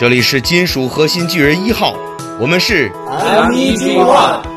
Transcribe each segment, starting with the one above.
这里是金属核心巨人一号，我们是 M E G One。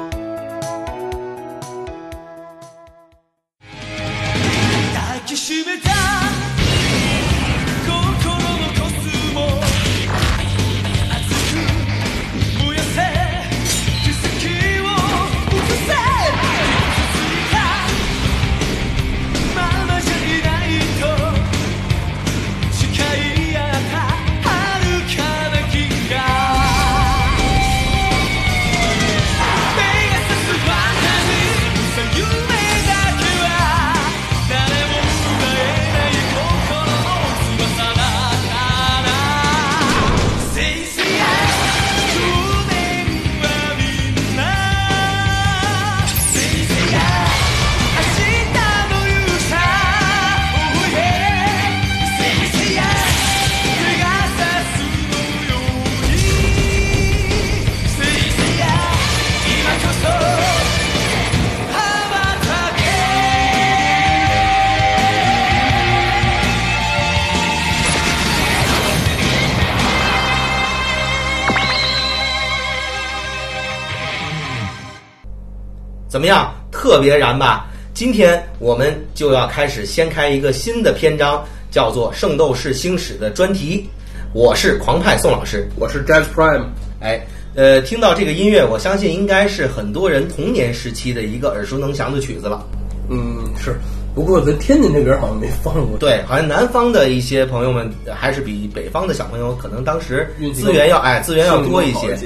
别燃吧！今天我们就要开始掀开一个新的篇章，叫做《圣斗士星矢》的专题。我是狂派宋老师，我是 Jazz Prime。哎，呃，听到这个音乐，我相信应该是很多人童年时期的一个耳熟能详的曲子了。嗯，是。不过咱天津这边好像没放过。对，好像南方的一些朋友们还是比北方的小朋友可能当时资源要哎资源要多一些。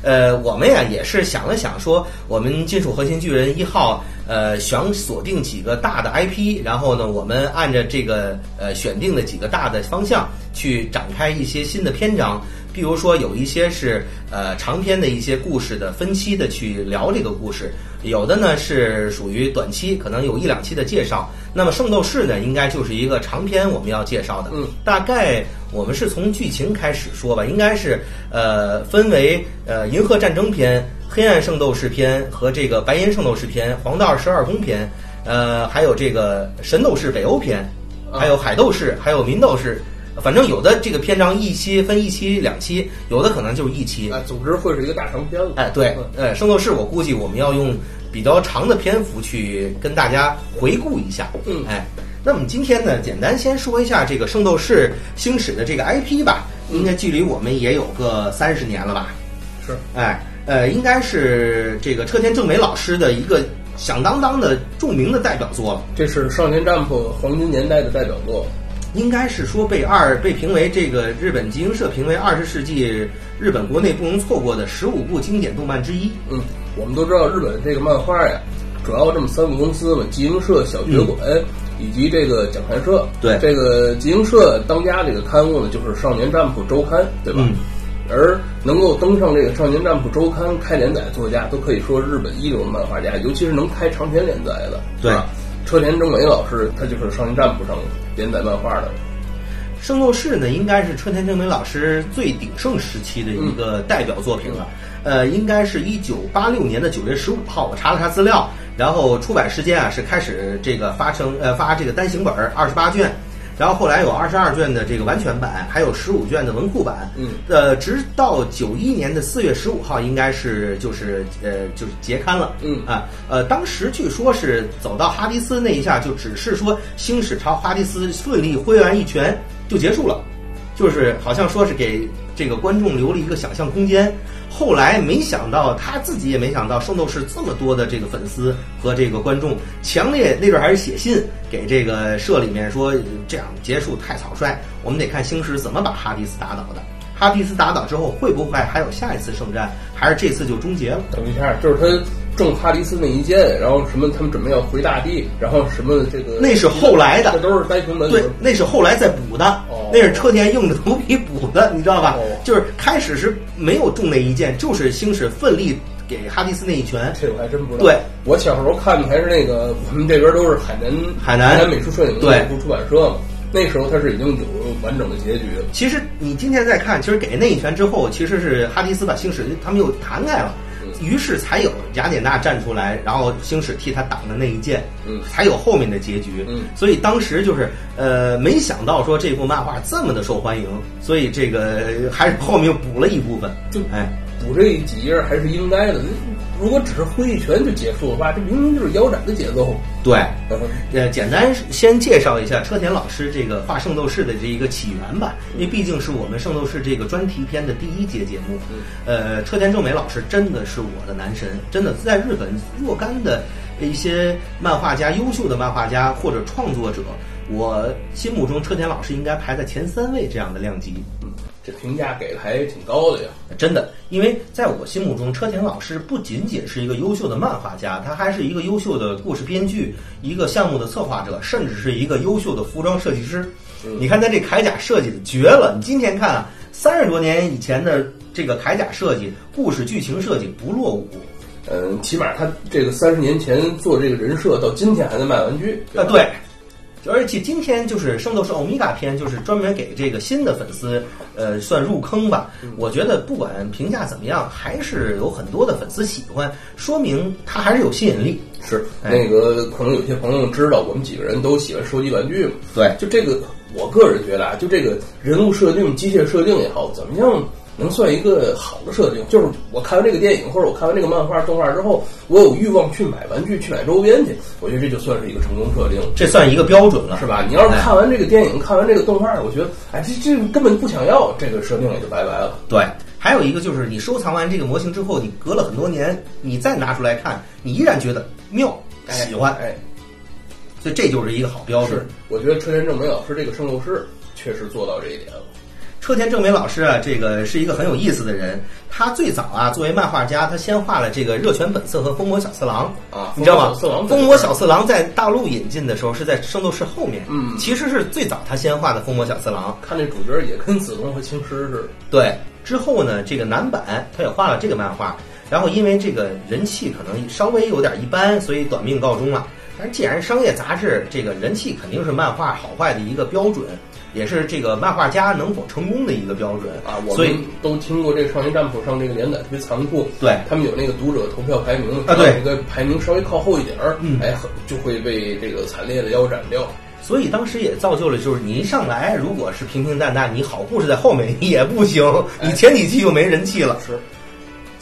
呃，我们呀也是想了想，说我们金属核心巨人一号，呃，想锁定几个大的 IP，然后呢，我们按照这个呃选定的几个大的方向去展开一些新的篇章。比如说，有一些是呃长篇的一些故事的分期的去聊这个故事，有的呢是属于短期，可能有一两期的介绍。那么圣斗士呢，应该就是一个长篇我们要介绍的。嗯，大概我们是从剧情开始说吧，应该是呃分为呃银河战争篇、黑暗圣斗士篇和这个白银圣斗士篇、黄道十二宫篇，呃还有这个神斗士北欧篇，还有海斗士，还有民斗士。反正有的这个篇章一期分一期两期，有的可能就是一期。啊，总之会是一个大长篇了。哎，对，呃，圣斗士我估计我们要用比较长的篇幅去跟大家回顾一下。嗯，哎，那么今天呢，简单先说一下这个圣斗士星矢的这个 IP 吧，应该距离我们也有个三十年了吧？是，哎，呃，应该是这个车田正美老师的一个响当当的著名的代表作了。这是少年 Jump 黄金年代的代表作。应该是说被二被评为这个日本集英社评为二十世纪日本国内不容错过的十五部经典动漫之一。嗯，我们都知道日本这个漫画呀，主要这么三个公司嘛，集英社、小学馆以及这个讲谈社。对，这个集英社当家这个刊物呢，就是《少年战谱周刊》，对吧？嗯。而能够登上这个《少年战部周刊》开连载作家，都可以说日本一流漫画家，尤其是能开长篇连载的。对。车田正美老师，他就是《少年战部》上连载漫画的。圣斗士呢，应该是车田正美老师最鼎盛时期的一个代表作品了。呃，应该是一九八六年的九月十五号，我查了查资料，然后出版时间啊是开始这个发成呃发这个单行本二十八卷。然后后来有二十二卷的这个完全版，还有十五卷的文库版。嗯，呃，直到九一年的四月十五号，应该是就是呃就是结刊了。嗯啊呃，当时据说是走到哈迪斯那一下，就只是说星矢朝哈迪斯顺利挥完一拳就结束了，就是好像说是给这个观众留了一个想象空间。后来没想到他自己也没想到圣斗士这么多的这个粉丝和这个观众，强烈那阵还是写信给这个社里面说这样结束太草率，我们得看星矢怎么把哈迪斯打倒的。哈迪斯打倒之后会不会还有下一次圣战，还是这次就终结了？等一下，就是他中哈迪斯那一箭，然后什么他们准备要回大地，然后什么这个那是后来的，这都是呆平门对，那是后来再补的，哦、那是车田硬着头皮补的，你知道吧？哦、就是开始是没有中那一箭，就是星矢奋力给哈迪斯那一拳。这我还真不知道。对，我小时候看的还是那个，我们这边都是海南海南美术摄影对部出版社嘛。那时候他是已经有完整的结局了。其实你今天再看，其实给那一拳之后，其实是哈迪斯把星矢他们又弹开了。于是才有雅典娜站出来，然后星矢替他挡的那一剑，嗯，才有后面的结局，嗯，所以当时就是呃，没想到说这部漫画这么的受欢迎，所以这个还是后面补了一部分，就哎，补这几页还是应该的。如果只是挥一拳就结束的话，这明明就是腰斩的节奏。对，呃，简单先介绍一下车田老师这个画圣斗士的这一个起源吧，因为毕竟是我们圣斗士这个专题片的第一节节目。呃，车田正美老师真的是我的男神，真的在日本若干的一些漫画家、优秀的漫画家或者创作者，我心目中车田老师应该排在前三位这样的量级。嗯。这评价给的还挺高的呀，真的，因为在我心目中，车田老师不仅仅是一个优秀的漫画家，他还是一个优秀的故事编剧，一个项目的策划者，甚至是一个优秀的服装设计师。你看他这铠甲设计的绝了，你今天看啊，三十多年以前的这个铠甲设计、故事剧情设计不落伍。嗯，起码他这个三十年前做这个人设，到今天还在卖玩具啊，对。而且今天就是《圣斗士欧米伽篇》，就是专门给这个新的粉丝，呃，算入坑吧。我觉得不管评价怎么样，还是有很多的粉丝喜欢，说明它还是有吸引力。是那个，可能有些朋友知道，我们几个人都喜欢收集玩具嘛。对，就这个，我个人觉得啊，就这个人物设定、机械设定也好，怎么样？能算一个好的设定，就是我看完这个电影或者我看完这个漫画动画之后，我有欲望去买玩具、去买周边去，我觉得这就算是一个成功设定，这算一个标准了，是吧？你要是看完这个电影、看完这个动画，我觉得，哎，这这根本不想要，这个设定也就拜拜了。对，还有一个就是你收藏完这个模型之后，你隔了很多年，你再拿出来看，你依然觉得妙、喜欢，哎，所以这就是一个好标准。我觉得车田正美老师这个圣斗士确实做到这一点了。车田正美老师啊，这个是一个很有意思的人。他最早啊，作为漫画家，他先画了这个《热泉本色》和《风魔小次郎》啊，你知道吗？《风魔小次郎》在大陆引进的时候是在《圣斗士》后面，嗯，其实是最早他先画的《风魔小次郎》。看这主角也跟子龙和青狮似的。对，之后呢，这个男版他也画了这个漫画，然后因为这个人气可能稍微有点一般，所以短命告终了。但是既然商业杂志，这个人气肯定是漫画好坏的一个标准。也是这个漫画家能否成功的一个标准啊！我们都听过这个《少年战谱》上这个连载特别残酷，对他们有那个读者投票排名啊，对，那个排名稍微靠后一点儿，嗯，哎，就会被这个惨烈的腰斩掉。所以当时也造就了，就是你一上来如果是平平淡淡，你好故事在后面 也不行，你前几期就没人气了。是，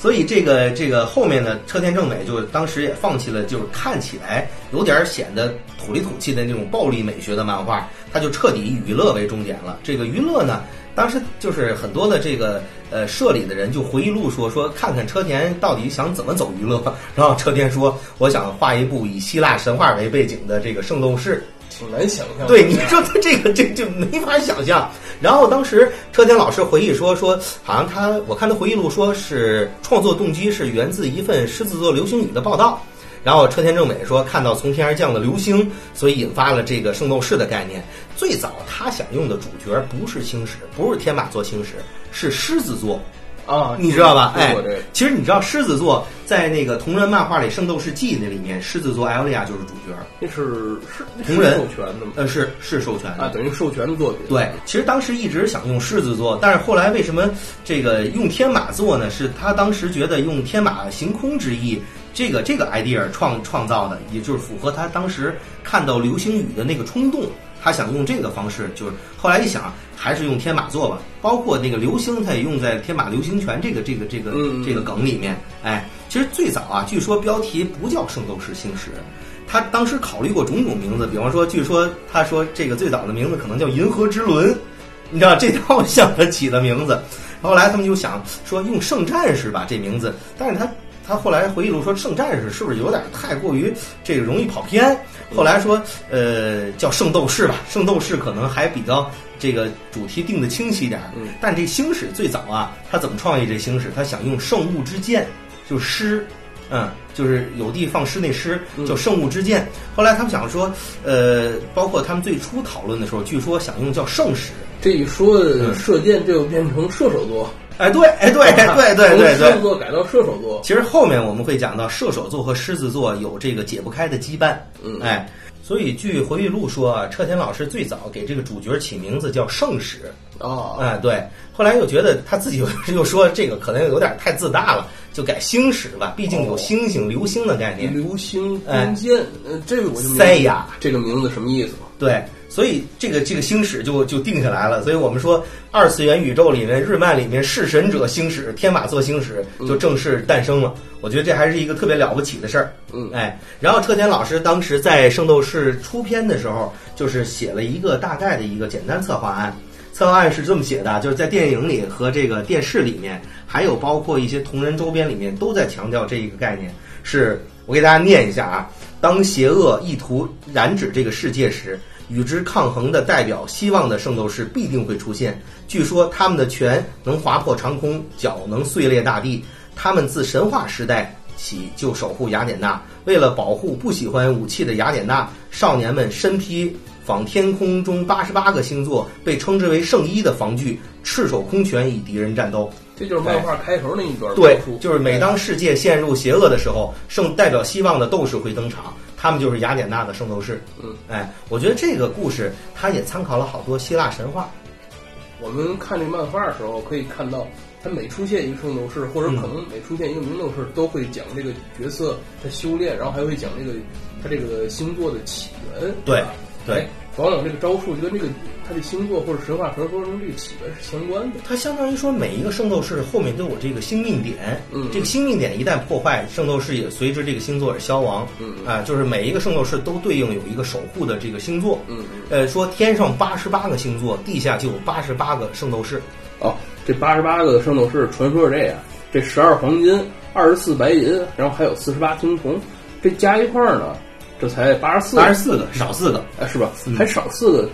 所以这个这个后面呢，车田正美就当时也放弃了，就是看起来有点显得土里土气的那种暴力美学的漫画。他就彻底以娱乐为重点了。这个娱乐呢，当时就是很多的这个呃社里的人就回忆录说说看看车田到底想怎么走娱乐。然后车田说：“我想画一部以希腊神话为背景的这个圣斗士。”挺难想象。对，你说他这个这就没法想象。然后当时车田老师回忆说说，好像他我看他回忆录说是创作动机是源自一份狮子座流星雨的报道。然后车田正美说看到从天而降的流星，所以引发了这个圣斗士的概念。最早他想用的主角不是星矢，不是天马座星矢，是狮子座啊，你知道吧？哎，其实你知道狮子座在那个同人漫画里《圣斗士记》那里面，狮子座艾欧利亚就是主角。那是是同人授权的吗？呃，是是授权的啊，等于授权的作品。对，其实当时一直想用狮子座，但是后来为什么这个用天马座呢？是他当时觉得用天马行空之意。这个这个 idea 创创造的，也就是符合他当时看到流星雨的那个冲动，他想用这个方式，就是后来一想，还是用天马座吧。包括那个流星，他也用在天马流星拳这个这个这个这个梗里面。哎，其实最早啊，据说标题不叫圣斗士星矢，他当时考虑过种种名字，比方说，据说他说这个最早的名字可能叫银河之轮，你知道这套像他起的名字。后来他们就想说用圣战士吧这名字，但是他。他后来回忆录说，圣战士是不是有点太过于这个容易跑偏？后来说，呃，叫圣斗士吧，圣斗士可能还比较这个主题定的清晰点。嗯，但这星矢最早啊，他怎么创意这星矢？他想用圣物之剑，就诗，嗯，就是有地放矢那诗，叫圣物之剑。后来他们想说，呃，包括他们最初讨论的时候，据说想用叫圣矢。这一说射箭，这又变成射手座。哎，对，哎，对，对，对，对，对，狮子座改到射手座。其实后面我们会讲到射手座和狮子座有这个解不开的羁绊。嗯，哎，所以据回忆录说啊，车田老师最早给这个主角起名字叫圣使。哦，哎，对，后来又觉得他自己又 又说这个可能有点太自大了，就改星矢吧，毕竟有星星、流星的概念。流星空间，呃，这个我就塞亚这个名字什么意思对，所以这个这个星矢就就定下来了。所以我们说，二次元宇宙里面，日漫里面弑神者星矢、天马座星矢就正式诞生了。我觉得这还是一个特别了不起的事儿。嗯，哎，然后车田老师当时在《圣斗士》出片的时候，就是写了一个大概的一个简单策划案。策划案是这么写的，就是在电影里和这个电视里面，还有包括一些同人周边里面，都在强调这一个概念。是我给大家念一下啊：当邪恶意图染指这个世界时，与之抗衡的代表希望的圣斗士必定会出现。据说他们的拳能划破长空，脚能碎裂大地。他们自神话时代起就守护雅典娜，为了保护不喜欢武器的雅典娜，少年们身披。仿天空中八十八个星座，被称之为圣衣的防具，赤手空拳与敌人战斗。这就是漫画开头那一段。对，就是每当世界陷入邪恶的时候，圣代表希望的斗士会登场，他们就是雅典娜的圣斗士。嗯，哎，我觉得这个故事它也参考了好多希腊神话。我们看这漫画的时候，可以看到，他每出现一个圣斗士，或者可能每出现一个名斗士，都会讲这个角色的修炼，然后还会讲这个他这个星座的起源。对。对，往往这个招数就跟这个他的星座或者神话传说中这个起源是相关的。它相当于说每一个圣斗士后面都有这个星命点，嗯，这个星命点一旦破坏，圣斗士也随之这个星座而消亡，嗯啊，就是每一个圣斗士都对应有一个守护的这个星座，嗯嗯，呃，说天上八十八个星座，地下就有八十八个圣斗士。哦，这八十八个圣斗士传说是这样：这十二黄金，二十四白银，然后还有四十八青铜，这加一块儿呢。这才八十四，八十四个，少四个，哎，是吧？还少四个，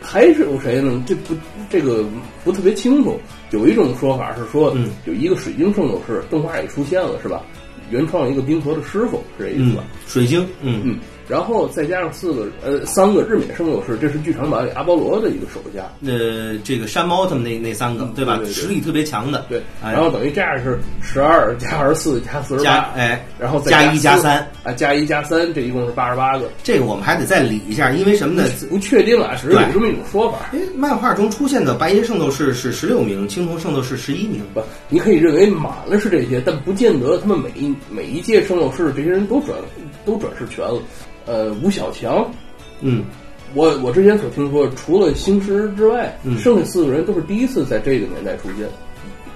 还是有谁呢？这不，这个不特别清楚。有一种说法是说，有一个水晶圣斗士，动画也出现了，是吧？原创一个冰河的师傅，是这意思吧？水晶，嗯嗯。然后再加上四个呃三个日冕圣斗士，这是剧场版里阿波罗的一个手下。呃，这个山猫他们那那三个对吧？实力特别强的。对。然后等于这样是十二 加二十四加四十八，哎，然后加一加三啊，加一加三，这一共是八十八个。这个我们还得再理一下，因为什么呢？不确定啊，只是有这么一种说法。哎，漫画中出现的白银圣斗士是十六名，青铜圣斗士十一名。不，你可以认为满了是这些，但不见得他们每一每一届圣斗士这些人都转都转世全了。呃，吴小强，嗯，我我之前所听说，除了星矢之外，嗯，剩下四个人都是第一次在这个年代出现。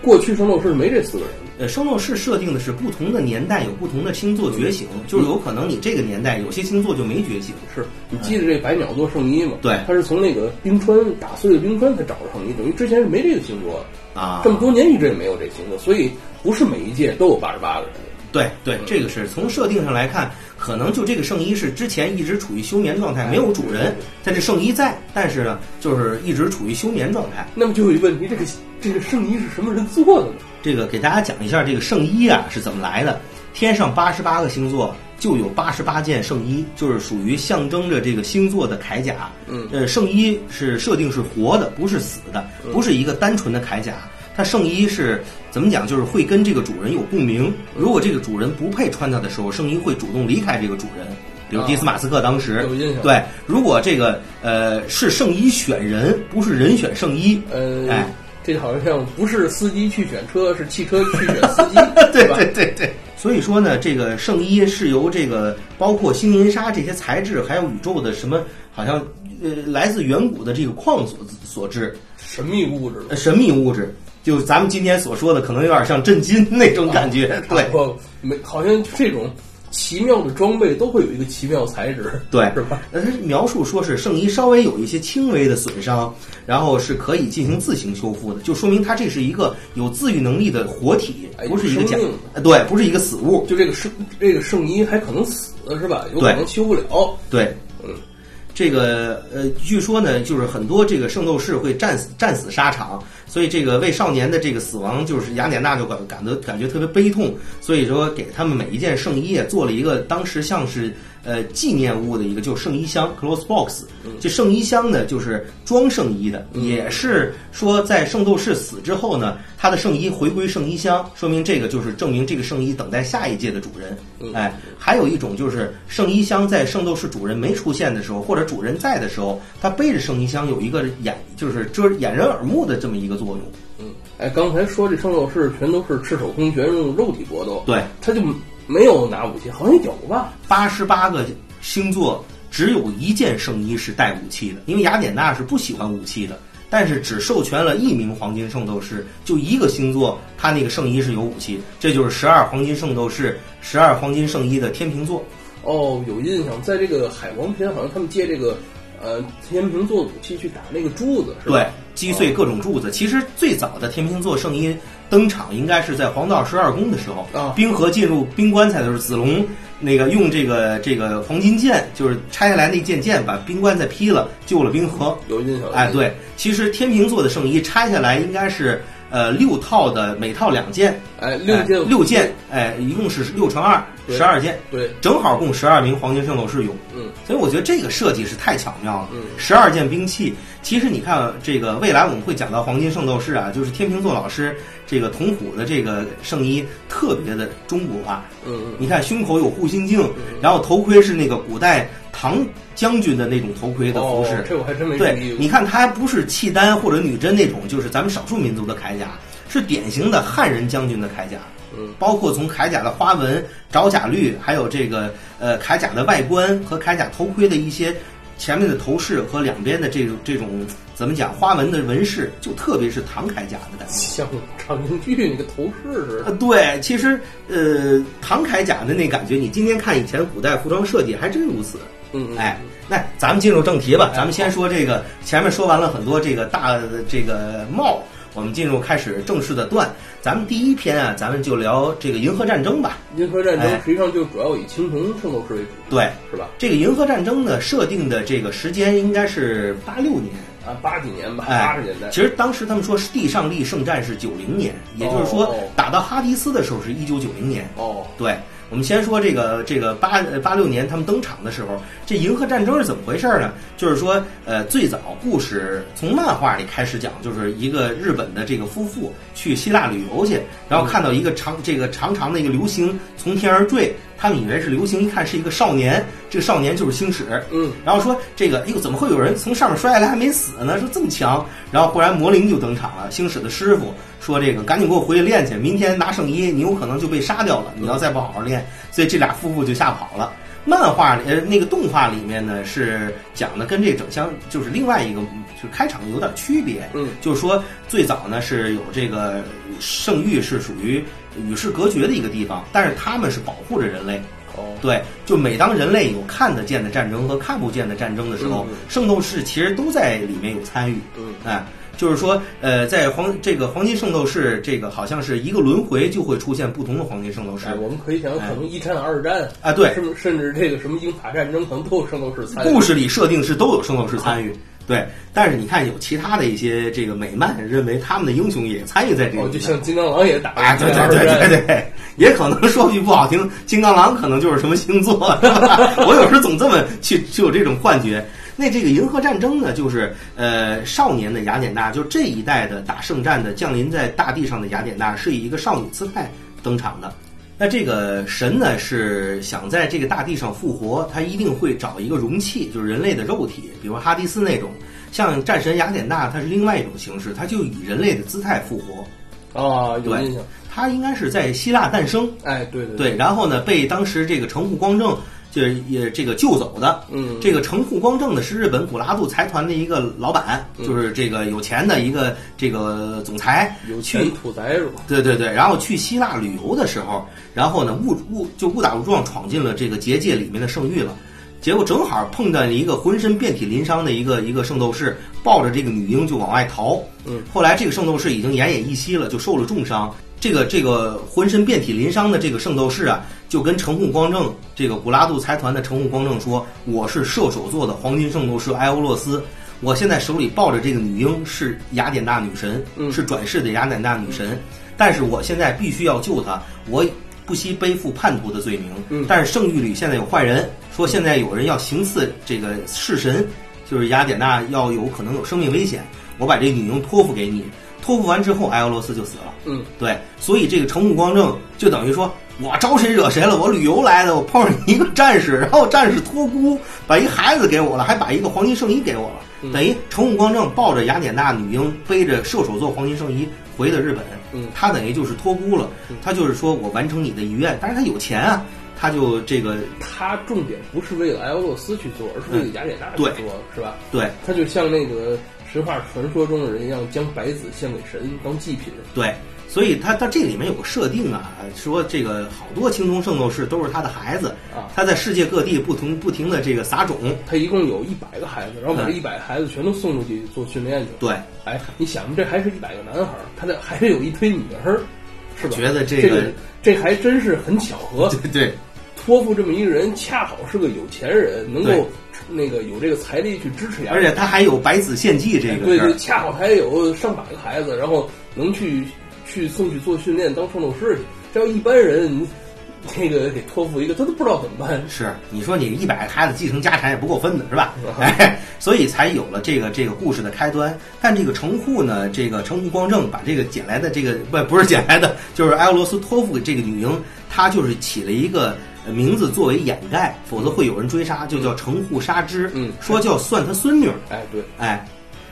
过去圣斗士没这四个人。呃，圣斗士设定的是不同的年代有不同的星座觉醒，就是有可能你这个年代有些星座就没觉醒。是你记得这百鸟座圣衣吗？对，他是从那个冰川打碎的冰川才找着圣衣，等于之前是没这个星座啊。这么多年一直也没有这星座，所以不是每一届都有八十八个人。对对，这个是从设定上来看，可能就这个圣衣是之前一直处于休眠状态，没有主人，但这圣衣在，但是呢，就是一直处于休眠状态。那么就有一个问题，这个这个圣衣是什么人做的呢？这个给大家讲一下，这个圣衣啊是怎么来的。天上八十八个星座就有八十八件圣衣，就是属于象征着这个星座的铠甲。嗯，呃，圣衣是设定是活的，不是死的，不是一个单纯的铠甲。它圣衣是怎么讲？就是会跟这个主人有共鸣。如果这个主人不配穿它的时候，圣衣会主动离开这个主人。比如迪斯马斯克当时有印象。对，如果这个呃是圣衣选人，不是人选圣衣。呃，哎，这好像不是司机去选车，是汽车去选司机，对对对对。所以说呢，这个圣衣是由这个包括星银沙这些材质，还有宇宙的什么，好像呃来自远古的这个矿所所致，神秘物质，神秘物质。就咱们今天所说的，可能有点像震惊那种感觉，对，没好像这种奇妙的装备都会有一个奇妙材质，对，是吧？那他描述说是圣衣稍微有一些轻微的损伤，然后是可以进行自行修复的，就说明它这是一个有自愈能力的活体，不是一个假，对，不是一个死物。就这个圣这个圣衣还可能死是吧？有可能修不了，对，嗯。这个呃，据说呢，就是很多这个圣斗士会战死战死沙场，所以这个为少年的这个死亡，就是雅典娜就感感到感觉特别悲痛，所以说给他们每一件圣衣做了一个当时像是呃纪念物的一个，就是圣衣箱 （close box）。这圣衣箱呢，就是装圣衣的，也是说在圣斗士死之后呢，他的圣衣回归圣衣箱，说明这个就是证明这个圣衣等待下一届的主人。哎，还有一种就是圣衣箱在圣斗士主人没出现的时候，或者主人在的时候，他背着圣衣箱有一个掩，就是遮掩人耳目的这么一个作用。嗯，哎，刚才说这圣斗士全都是赤手空拳用肉体搏斗，对，他就没有拿武器，好像有吧？八十八个星座只有一件圣衣是带武器的，因为雅典娜是不喜欢武器的。但是只授权了一名黄金圣斗士，就一个星座，他那个圣衣是有武器，这就是十二黄金圣斗士、十二黄金圣衣的天平座。哦，有印象，在这个海王篇，好像他们借这个呃天平座武器去打那个柱子，是吧？对，击碎各种柱子。其实最早的天平座圣衣登场，应该是在黄道十二宫的时候，啊，冰河进入冰棺材的时候，子龙那个用这个这个黄金剑，就是拆下来那件剑，把冰棺材劈了，救了冰河。有印象？哎，对，其实天平座的圣衣拆下来应该是。呃，六套的每套两件，哎，六件六件，哎，一共是六乘二，十二件，对，正好供十二名黄金圣斗士用。嗯，所以我觉得这个设计是太巧妙了。嗯，十二件兵器，其实你看这个未来我们会讲到黄金圣斗士啊，就是天秤座老师这个铜虎的这个圣衣特别的中国化。你看胸口有护心镜，然后头盔是那个古代。唐将军的那种头盔的服饰，这我还真没注意。你看，它还不是契丹或者女真那种，就是咱们少数民族的铠甲，是典型的汉人将军的铠甲。嗯，包括从铠甲的花纹、着甲率，还有这个呃铠甲的外观和铠甲头盔的一些前面的头饰和两边的这种这种怎么讲花纹的纹饰，就特别是唐铠甲的感觉，像长京剧那个头饰似的。对，其实呃唐铠甲的那感觉，你今天看以前古代服装设计还真如此。嗯，哎，那咱们进入正题吧。咱们先说这个，前面说完了很多这个大的这个帽，我们进入开始正式的段。咱们第一篇啊，咱们就聊这个银河战争吧。银河战争实际上就主要以青铜圣斗士为主，对，是吧？这个银河战争呢，设定的这个时间应该是八六年啊，八几年吧，八十年代。其实当时他们说是地上力圣战是九零年，也就是说打到哈迪斯的时候是一九九零年。哦，对。我们先说这个这个八八六年他们登场的时候，这银河战争是怎么回事呢？就是说，呃，最早故事从漫画里开始讲，就是一个日本的这个夫妇去希腊旅游去，然后看到一个长这个长长的一个流星从天而坠。他们以为是流星，一看是一个少年，这个少年就是星矢。嗯，然后说这个，哎呦，怎么会有人从上面摔下来还没死呢？说这么强，然后忽然魔灵就登场了。星矢的师傅说：“这个赶紧给我回去练去，明天拿圣衣，你有可能就被杀掉了。你要再不好好练。”所以这俩夫妇就吓跑了。漫画里呃那个动画里面呢是讲的跟这个整箱就是另外一个就开场有点区别。嗯，就是说最早呢是有这个圣域是属于。与世隔绝的一个地方，但是他们是保护着人类。哦，对，就每当人类有看得见的战争和看不见的战争的时候，圣斗士其实都在里面有参与。嗯，哎，就是说，呃，在黄这个黄金圣斗士，这个好像是一个轮回就会出现不同的黄金圣斗士。我们可以想，可能一战、二战啊，对，甚甚至这个什么英法战争，可能都有圣斗士参与。故事里设定是都有圣斗士参与。对，但是你看，有其他的一些这个美漫认为他们的英雄也参与在这个，就像金刚狼也打啊，对对对对对，也可能说句不好听，金刚狼可能就是什么星座，我有时总这么去就有这种幻觉。那这个银河战争呢，就是呃少年的雅典娜，就这一代的打圣战的降临在大地上的雅典娜，是以一个少女姿态登场的。那这个神呢，是想在这个大地上复活，他一定会找一个容器，就是人类的肉体，比如哈迪斯那种。像战神雅典娜，它是另外一种形式，它就以人类的姿态复活。啊，有印象。它应该是在希腊诞生。哎，对对对。然后呢，被当时这个城户光正。就是也这个救走的，嗯，这个城户光正呢是日本古拉杜财团的一个老板，就是这个有钱的一个这个总裁，有钱土财是吧？对对对，然后去希腊旅游的时候，然后呢误误就误打误撞闯进了这个结界里面的圣域了，结果正好碰到一个浑身遍体鳞伤的一个一个圣斗士，抱着这个女婴就往外逃，嗯，后来这个圣斗士已经奄奄一息了，就受了重伤。这个这个浑身遍体鳞伤的这个圣斗士啊，就跟城户光正这个古拉杜财团的城户光正说：“我是射手座的黄金圣斗士埃欧洛斯，我现在手里抱着这个女婴是雅典娜女神，是转世的雅典娜女神，但是我现在必须要救她，我不惜背负叛徒的罪名。但是圣域里现在有坏人，说现在有人要行刺这个弑神，就是雅典娜要有可能有生命危险，我把这女婴托付给你。”托付完之后，埃俄罗斯就死了。嗯，对，所以这个城武光正就等于说，我招谁惹谁了？我旅游来的，我碰上一个战士，然后战士托孤，把一孩子给我了，还把一个黄金圣衣给我了。等于成武光正抱着雅典娜女婴，背着射手座黄金圣衣回的日本，嗯，他等于就是托孤了，他就是说我完成你的遗愿，但是他有钱啊，他就这个他重点不是为了埃俄罗斯去做，而是为了雅典娜去做，是吧？对，他就像那个神话传说中的人一样，将白子献给神当祭品，对。所以他他这里面有个设定啊，说这个好多青铜圣斗士都是他的孩子啊，他在世界各地不同不停的这个撒种，他一共有一百个孩子，然后把这一百孩子全都送出去做训练去。对，哎，你想这还是一百个男孩，他的还是有一堆女儿，是吧？觉得这个这还真是很巧合。对 对，托付这么一个人，恰好是个有钱人，能够那个有这个财力去支持，而且他还有百子献祭这个对对，恰好还有上百个孩子，然后能去。去送去做训练当圣斗士去，这要一般人，那个给托付一个，他都不知道怎么办。是，你说你一百个孩子继承家产也不够分的，是吧？哎，所以才有了这个这个故事的开端。但这个城户呢，这个城户光正把这个捡来的这个不不是捡来的，就是埃俄罗斯托付给这个女婴，他就是起了一个名字作为掩盖，否则会有人追杀，就叫城户纱织。嗯，说叫算他孙女。哎，对，哎。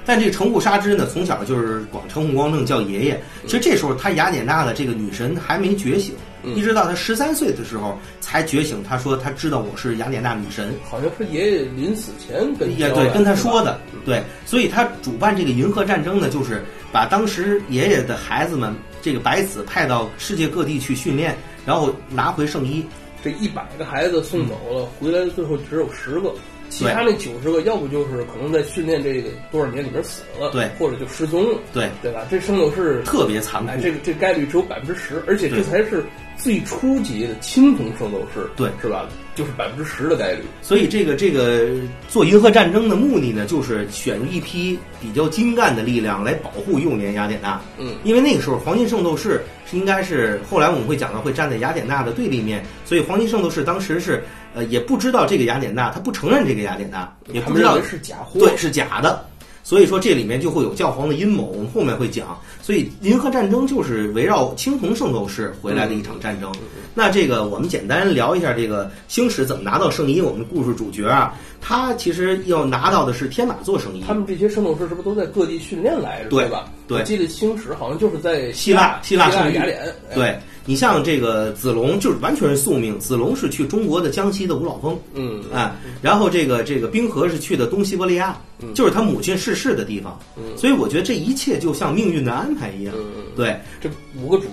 但这个城户纱织呢，从小就是管城户光正叫爷爷。其实这时候他雅典娜的这个女神还没觉醒，一直到他十三岁的时候才觉醒。他说他知道我是雅典娜女神，好像是爷爷临死前跟也对跟他说的。对，所以他主办这个银河战争呢，就是把当时爷爷的孩子们这个白子派到世界各地去训练，然后拿回圣衣。这一百个孩子送走了，回来最后只有十个。其他那九十个，要不就是可能在训练这个多少年里面死了，对，或者就失踪了，对，对吧？这圣斗士特别残酷，这个这概率只有百分之十，而且这才是最初级的青铜圣斗士，对，是吧？就是百分之十的概率。所以这个这个做银河战争的目的呢，就是选一批比较精干的力量来保护幼年雅典娜。嗯，因为那个时候黄金圣斗士是应该是后来我们会讲到会站在雅典娜的对立面，所以黄金圣斗士当时是。呃，也不知道这个雅典娜，他不承认这个雅典娜，也不知道是假货，对，是假的。所以说这里面就会有教皇的阴谋，我们后面会讲。所以银河战争就是围绕青铜圣斗士回来的一场战争。那这个我们简单聊一下这个星矢怎么拿到圣衣。我们故事主角啊，他其实要拿到的是天马座圣衣。他们这些圣斗士是不是都在各地训练来着？对吧？对，我记得星矢好像就是在希腊，希腊雅典。对。你像这个子龙，就是完全是宿命。子龙是去中国的江西的五老峰，嗯，啊，然后这个这个冰河是去的东西伯利亚，就是他母亲逝世的地方。所以我觉得这一切就像命运的安排一样。对，这五个主。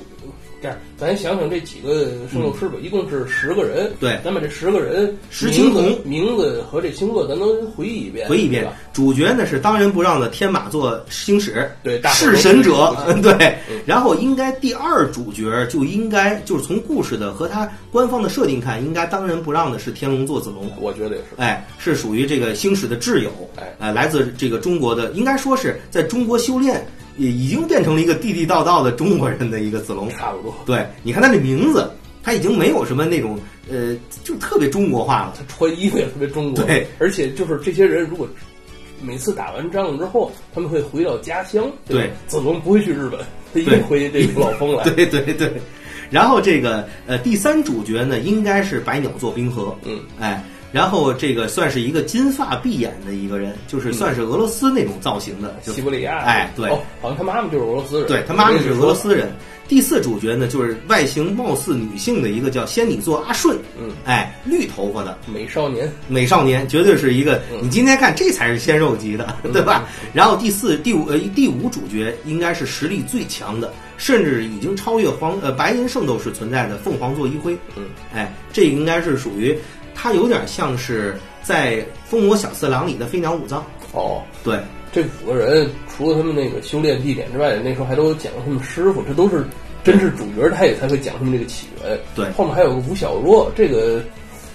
这样，咱想想这几个圣斗士吧，一共是十个人。对，咱把这十个人石青铜名字和这星座，咱都回忆一遍。回忆一遍。主角呢是当仁不让的天马座星矢，对，弑神者。对，然后应该第二主角就应该就是从故事的和他官方的设定看，应该当仁不让的是天龙座子龙。我觉得也是。哎，是属于这个星矢的挚友。哎，来自这个中国的，应该说是在中国修炼。也已经变成了一个地地道道的中国人的一个子龙，差不多。对，你看他这名字，他已经没有什么那种呃，就特别中国化了。他穿衣服也特别中国。对，而且就是这些人，如果每次打完仗之后，他们会回到家乡。对，子龙不会去日本，他一定回这个老峰来。对对对。然后这个呃，第三主角呢，应该是百鸟座冰河。嗯，哎。然后这个算是一个金发碧眼的一个人，就是算是俄罗斯那种造型的，西伯利亚。哎，对，好像他妈妈就是俄罗斯人。对他妈妈是俄罗斯人。第四主角呢，就是外形貌似女性的一个叫仙女座阿顺。嗯，哎，绿头发的美少年，美少年，绝对是一个。你今天看，这才是鲜肉级的，对吧？然后第四、第五呃第五主角应该是实力最强的，甚至已经超越黄呃白银圣斗士存在的凤凰座一辉。嗯，哎，这应该是属于。他有点像是在《疯魔小次郎》里的飞鸟武藏哦，对，这五个人除了他们那个修炼地点之外，那时候还都讲他们师傅，这都是真是主角，他也才会讲他们这个起源。对，后面还有个吴小若，这个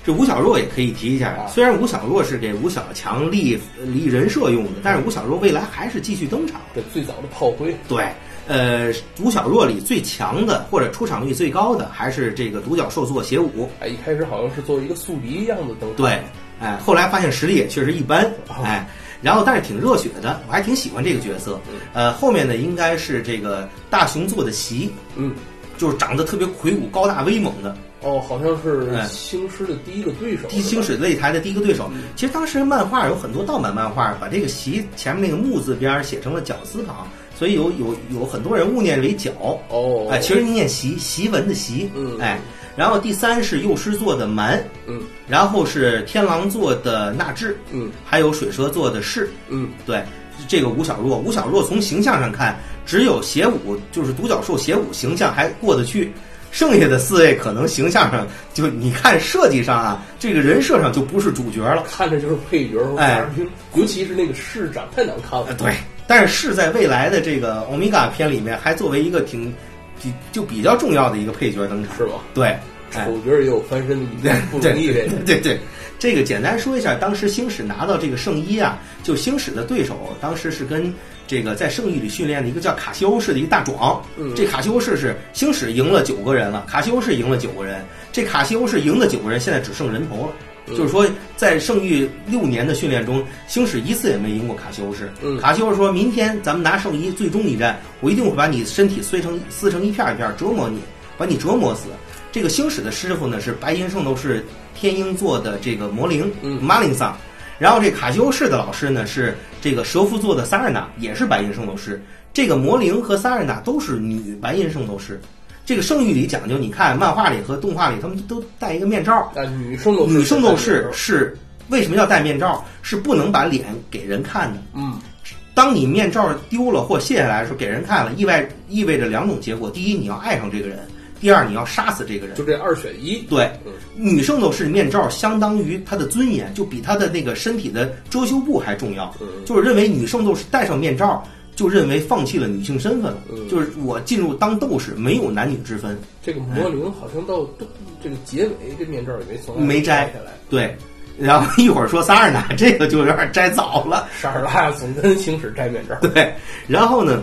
这吴小若也可以提一下啊。虽然吴小若是给吴小强立立人设用的，但是吴小若未来还是继续登场。这，最早的炮灰。对。呃，吴小若里最强的或者出场率最高的还是这个独角兽座邪武。哎，一开始好像是作为一个宿敌一样的登场。对，哎，后来发现实力也确实一般，哎，然后但是挺热血的，我还挺喜欢这个角色。呃，后面呢应该是这个大熊座的席，嗯，就是长得特别魁梧、高大威猛的，哦，好像是星矢的第一个对手，第星矢擂台的第一个对手。其实当时漫画有很多盗版漫画，把这个席前面那个木字边写成了绞丝旁，所以有有有很多人误念为绞。哦，哎，其实你念习习文的习。嗯，哎，然后第三是幼狮座的蛮，嗯，然后是天狼座的纳智，嗯，还有水蛇座的士，嗯，对，这个吴小若，吴小若从形象上看，只有邪武就是独角兽邪武形象还过得去。剩下的四位可能形象上，就你看设计上啊，这个人设上就不是主角了，看着就是配角。哎，尤其是那个市长太难看了。对，但是是在未来的这个欧米伽片里面，还作为一个挺，就就比较重要的一个配角登场，是吧？对，丑角也有翻身的不容易。对对对，这个简单说一下，当时星矢拿到这个圣衣啊，就星矢的对手当时是跟。这个在圣域里训练的一个叫卡西欧式的一个大壮，这卡西欧式是星矢赢了九个人了，卡西欧式赢了九个人，这卡西欧式赢了九个人现在只剩人头了，就是说在圣域六年的训练中，星矢一次也没赢过卡西欧市。卡西欧说明天咱们拿圣衣最终一战，我一定会把你身体碎成撕成一片一片，折磨你，把你折磨死。这个星矢的师傅呢是白银圣斗士天鹰座的这个魔灵马林桑。然后这卡西欧士的老师呢是这个蛇夫座的萨尔娜，也是白银圣斗士。这个魔灵和萨尔娜都是女白银圣斗士。这个圣域里讲究，你看漫画里和动画里，他们都戴一个面罩。啊，女圣斗女圣斗士是为什么要戴面罩？是不能把脸给人看的。嗯，当你面罩丢了或卸下来的时候，给人看了，意外意味着两种结果：第一，你要爱上这个人。第二，你要杀死这个人，就这二选一。对，女圣斗士面罩相当于她的尊严，就比她的那个身体的遮羞布还重要。就是认为女圣斗士戴上面罩，就认为放弃了女性身份了。就是我进入当斗士，没有男女之分。这个魔灵好像到这个结尾，这面罩也没从没摘下来。对，然后一会儿说萨尔纳，这个就有点摘早了。萨尔纳总跟星矢摘面罩。对，然后呢？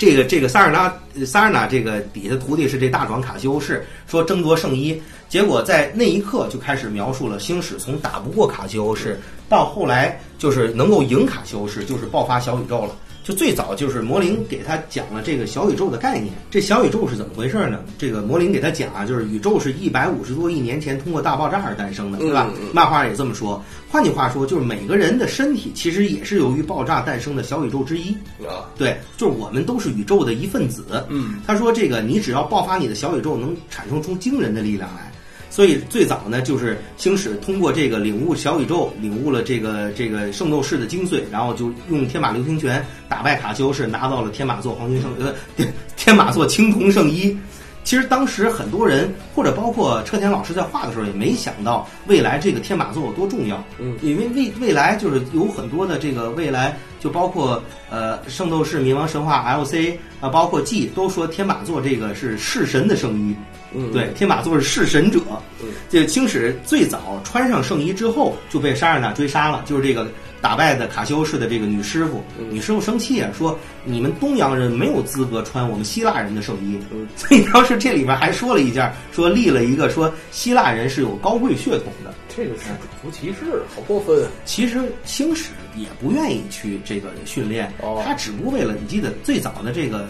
这个这个萨尔纳萨尔纳这个底下徒弟是这大壮卡西欧士，说争夺圣衣，结果在那一刻就开始描述了星矢从打不过卡西欧士，到后来就是能够赢卡西欧士，就是爆发小宇宙了。就最早就是魔灵给他讲了这个小宇宙的概念，这小宇宙是怎么回事呢？这个魔灵给他讲啊，就是宇宙是一百五十多亿年前通过大爆炸而诞生的，对吧？漫画也这么说。换句话说，就是每个人的身体其实也是由于爆炸诞生的小宇宙之一啊。对，就是我们都是宇宙的一份子。嗯，他说这个你只要爆发你的小宇宙，能产生出惊人的力量来。所以最早呢，就是星矢通过这个领悟小宇宙，领悟了这个这个圣斗士的精髓，然后就用天马流星拳打败卡西欧士，拿到了天马座黄金圣呃 天马座青铜圣衣。其实当时很多人，或者包括车田老师在画的时候，也没想到未来这个天马座有多重要。嗯，因为未未来就是有很多的这个未来，就包括呃圣斗士冥王神话 L C 啊，包括 G 都说天马座这个是弑神的圣衣。嗯，对，天马座是弑神者。嗯，这个青史最早穿上圣衣之后就被沙尔纳追杀了，就是这个。打败的卡西欧市的这个女师傅，女师傅生气啊，说你们东洋人没有资格穿我们希腊人的圣衣。所以当时这里面还说了一件，说立了一个说希腊人是有高贵血统的，这个是种族歧视，好过分。啊其实星矢也不愿意去这个训练，他只不过为了你记得最早的这个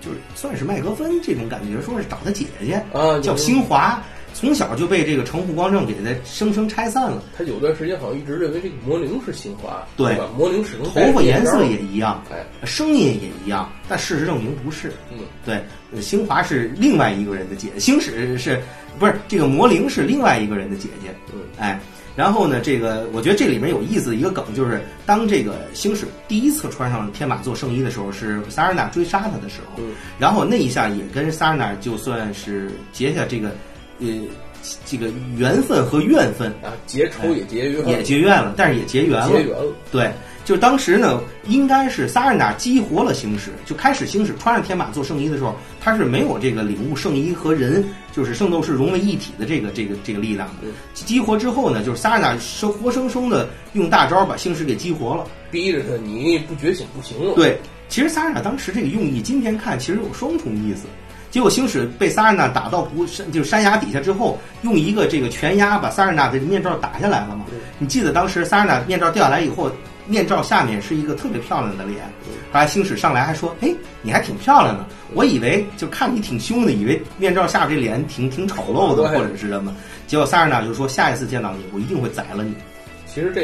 就是算是麦格芬这种感觉，说是找他姐姐啊，叫星华。从小就被这个城户光正给他生生拆散了。他有段时间好像一直认为这个魔灵是新华，对吧？魔灵始终头发颜色也一样，哎，声音也一样，但事实证明不是。嗯，对，星华是另外一个人的姐，星矢是不是这个魔灵是另外一个人的姐姐？嗯，哎，然后呢，这个我觉得这里面有意思的一个梗就是，当这个星矢第一次穿上天马座圣衣的时候，是萨尔纳追杀他的时候，嗯，然后那一下也跟萨尔纳就算是结下这个。呃，这个缘分和怨分啊，结仇也结怨，也结怨了，但是也结缘了。结缘了，对，就当时呢，应该是萨尔纳激活了星矢，就开始星矢穿上天马做圣衣的时候，他是没有这个领悟圣衣和人就是圣斗士融为一体的这个这个这个力量的。激活之后呢，就是萨尔纳生活生生的用大招把星矢给激活了，逼着他你不觉醒不行了。对，其实萨尔纳当时这个用意，今天看其实有双重意思。结果星矢被萨尔纳打到不山，就山崖底下之后，用一个这个拳压把萨尔纳的面罩打下来了嘛？你记得当时萨尔纳面罩掉下来以后，面罩下面是一个特别漂亮的脸。后来星矢上来还说：“哎，你还挺漂亮的。我以为就看你挺凶的，以为面罩下这脸挺挺丑陋的，或者是什么。结果萨尔娜就说：下一次见到你，我一定会宰了你。其实这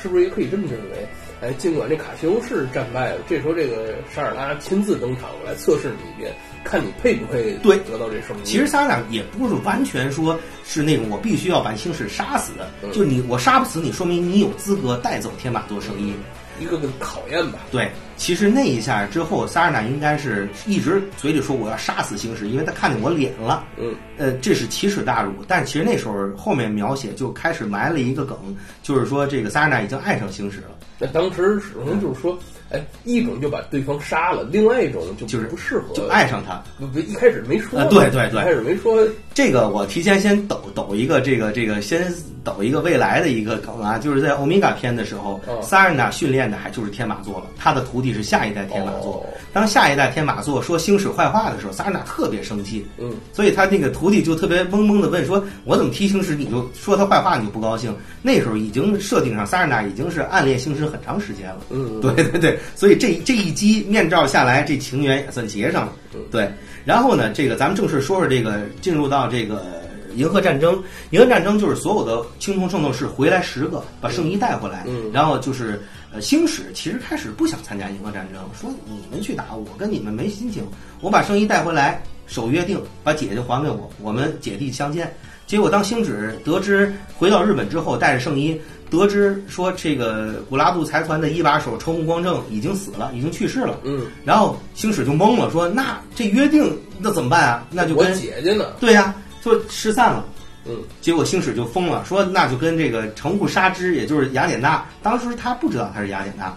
是不是也可以这么认为？哎，尽管这卡西欧是战败了，这时候这个沙尔拉亲自登场我来测试你一遍。”看你配不配对得到这生命。其实萨尔纳也不是完全说是那种我必须要把星矢杀死的，就你我杀不死你，说明你有资格带走天马座圣衣，一个个考验吧。对，其实那一下之后，萨尔纳应该是一直嘴里说我要杀死星矢，因为他看见我脸了。嗯，呃，这是奇耻大辱。但其实那时候后面描写就开始埋了一个梗，就是说这个萨尔纳已经爱上星矢了。那当时可能就是说。哎，一种就把对方杀了，另外一种就就是不适合，就爱上他。不不，一开始没说。对对对，一开始没说。这个我提前先抖抖一个，这个这个先抖一个未来的一个梗啊，就是在欧米伽篇的时候，萨尔纳训练的还就是天马座了，他的徒弟是下一代天马座。当下一代天马座说星矢坏话的时候，萨尔纳特别生气。嗯，所以他那个徒弟就特别懵懵的问说：“我怎么提星矢，你就说他坏话，你就不高兴？”那时候已经设定上，萨尔纳已经是暗恋星矢很长时间了。嗯，对对对，所以这这。一击面罩下来，这情缘也算结上了。对，然后呢，这个咱们正式说说这个，进入到这个银河战争。银河战争就是所有的青铜圣斗士回来十个，把圣衣带回来。嗯，然后就是呃，星矢其实开始不想参加银河战争，说你们去打，我跟你们没心情。我把圣衣带回来，守约定，把姐姐还给我，我们姐弟相见。结果当星矢得知回到日本之后，带着圣衣。得知说这个古拉杜财团的一把手抽木光正已经死了，已经去世了。嗯，然后星矢就懵了，说：“那这约定那怎么办啊？那就跟姐姐呢？对呀，就失散了。”嗯，结果星矢就疯了，说：“那就跟这个城户沙织，也就是雅典娜，当时他不知道他是雅典娜，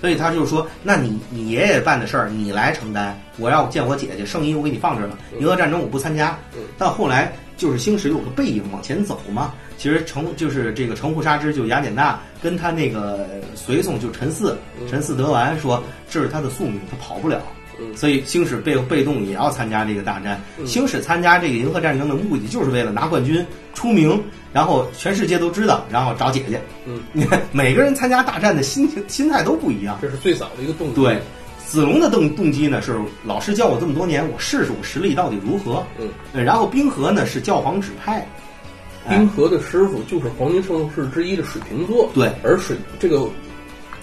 所以他就说：那你你爷爷办的事儿你来承担，我要见我姐姐，圣衣我给你放这了，银河战争我不参加。到后来就是星矢有个背影往前走嘛。”其实城就是这个城户沙织，就雅典娜跟他那个随从就陈四，陈四德完说这是他的宿命，他跑不了，所以星矢被被动也要参加这个大战。星矢参加这个银河战争的目的就是为了拿冠军出名，然后全世界都知道，然后找姐姐。嗯，你 看每个人参加大战的心情心态都不一样。这是最早的一个动作。对，子龙的动动机呢是老师教我这么多年，我试试我实力到底如何。嗯，然后冰河呢是教皇指派。冰河的师傅就是黄金圣斗士之一的水瓶座，对，而水这个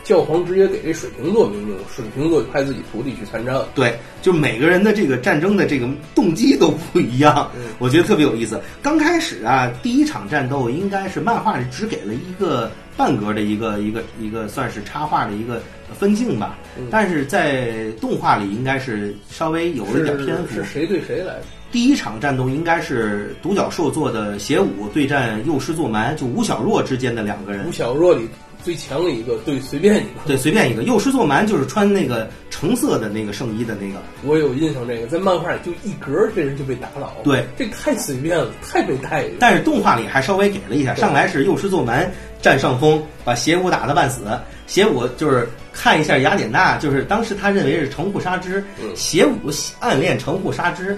教皇直接给这水瓶座命令，水瓶座派自己徒弟去参战，对，就每个人的这个战争的这个动机都不一样，我觉得特别有意思。刚开始啊，第一场战斗应该是漫画里只给了一个半格的一个一个一个算是插画的一个分镜吧，但是在动画里应该是稍微有一点篇幅。是谁对谁来？第一场战斗应该是独角兽做的邪武对战幼师座蛮，就吴小若之间的两个人。吴小若里最强的一个，对，随便一个，对，随便一个。幼师座蛮就是穿那个橙色的那个圣衣的那个。我有印象，这个在漫画里就一格，这人就被打倒。对，这太随便了，太被带。但是动画里还稍微给了一下，上来是幼师座蛮占上风，把邪武打得半死。邪武就是看一下雅典娜，就是当时他认为是城户纱织，邪武暗恋城户纱织。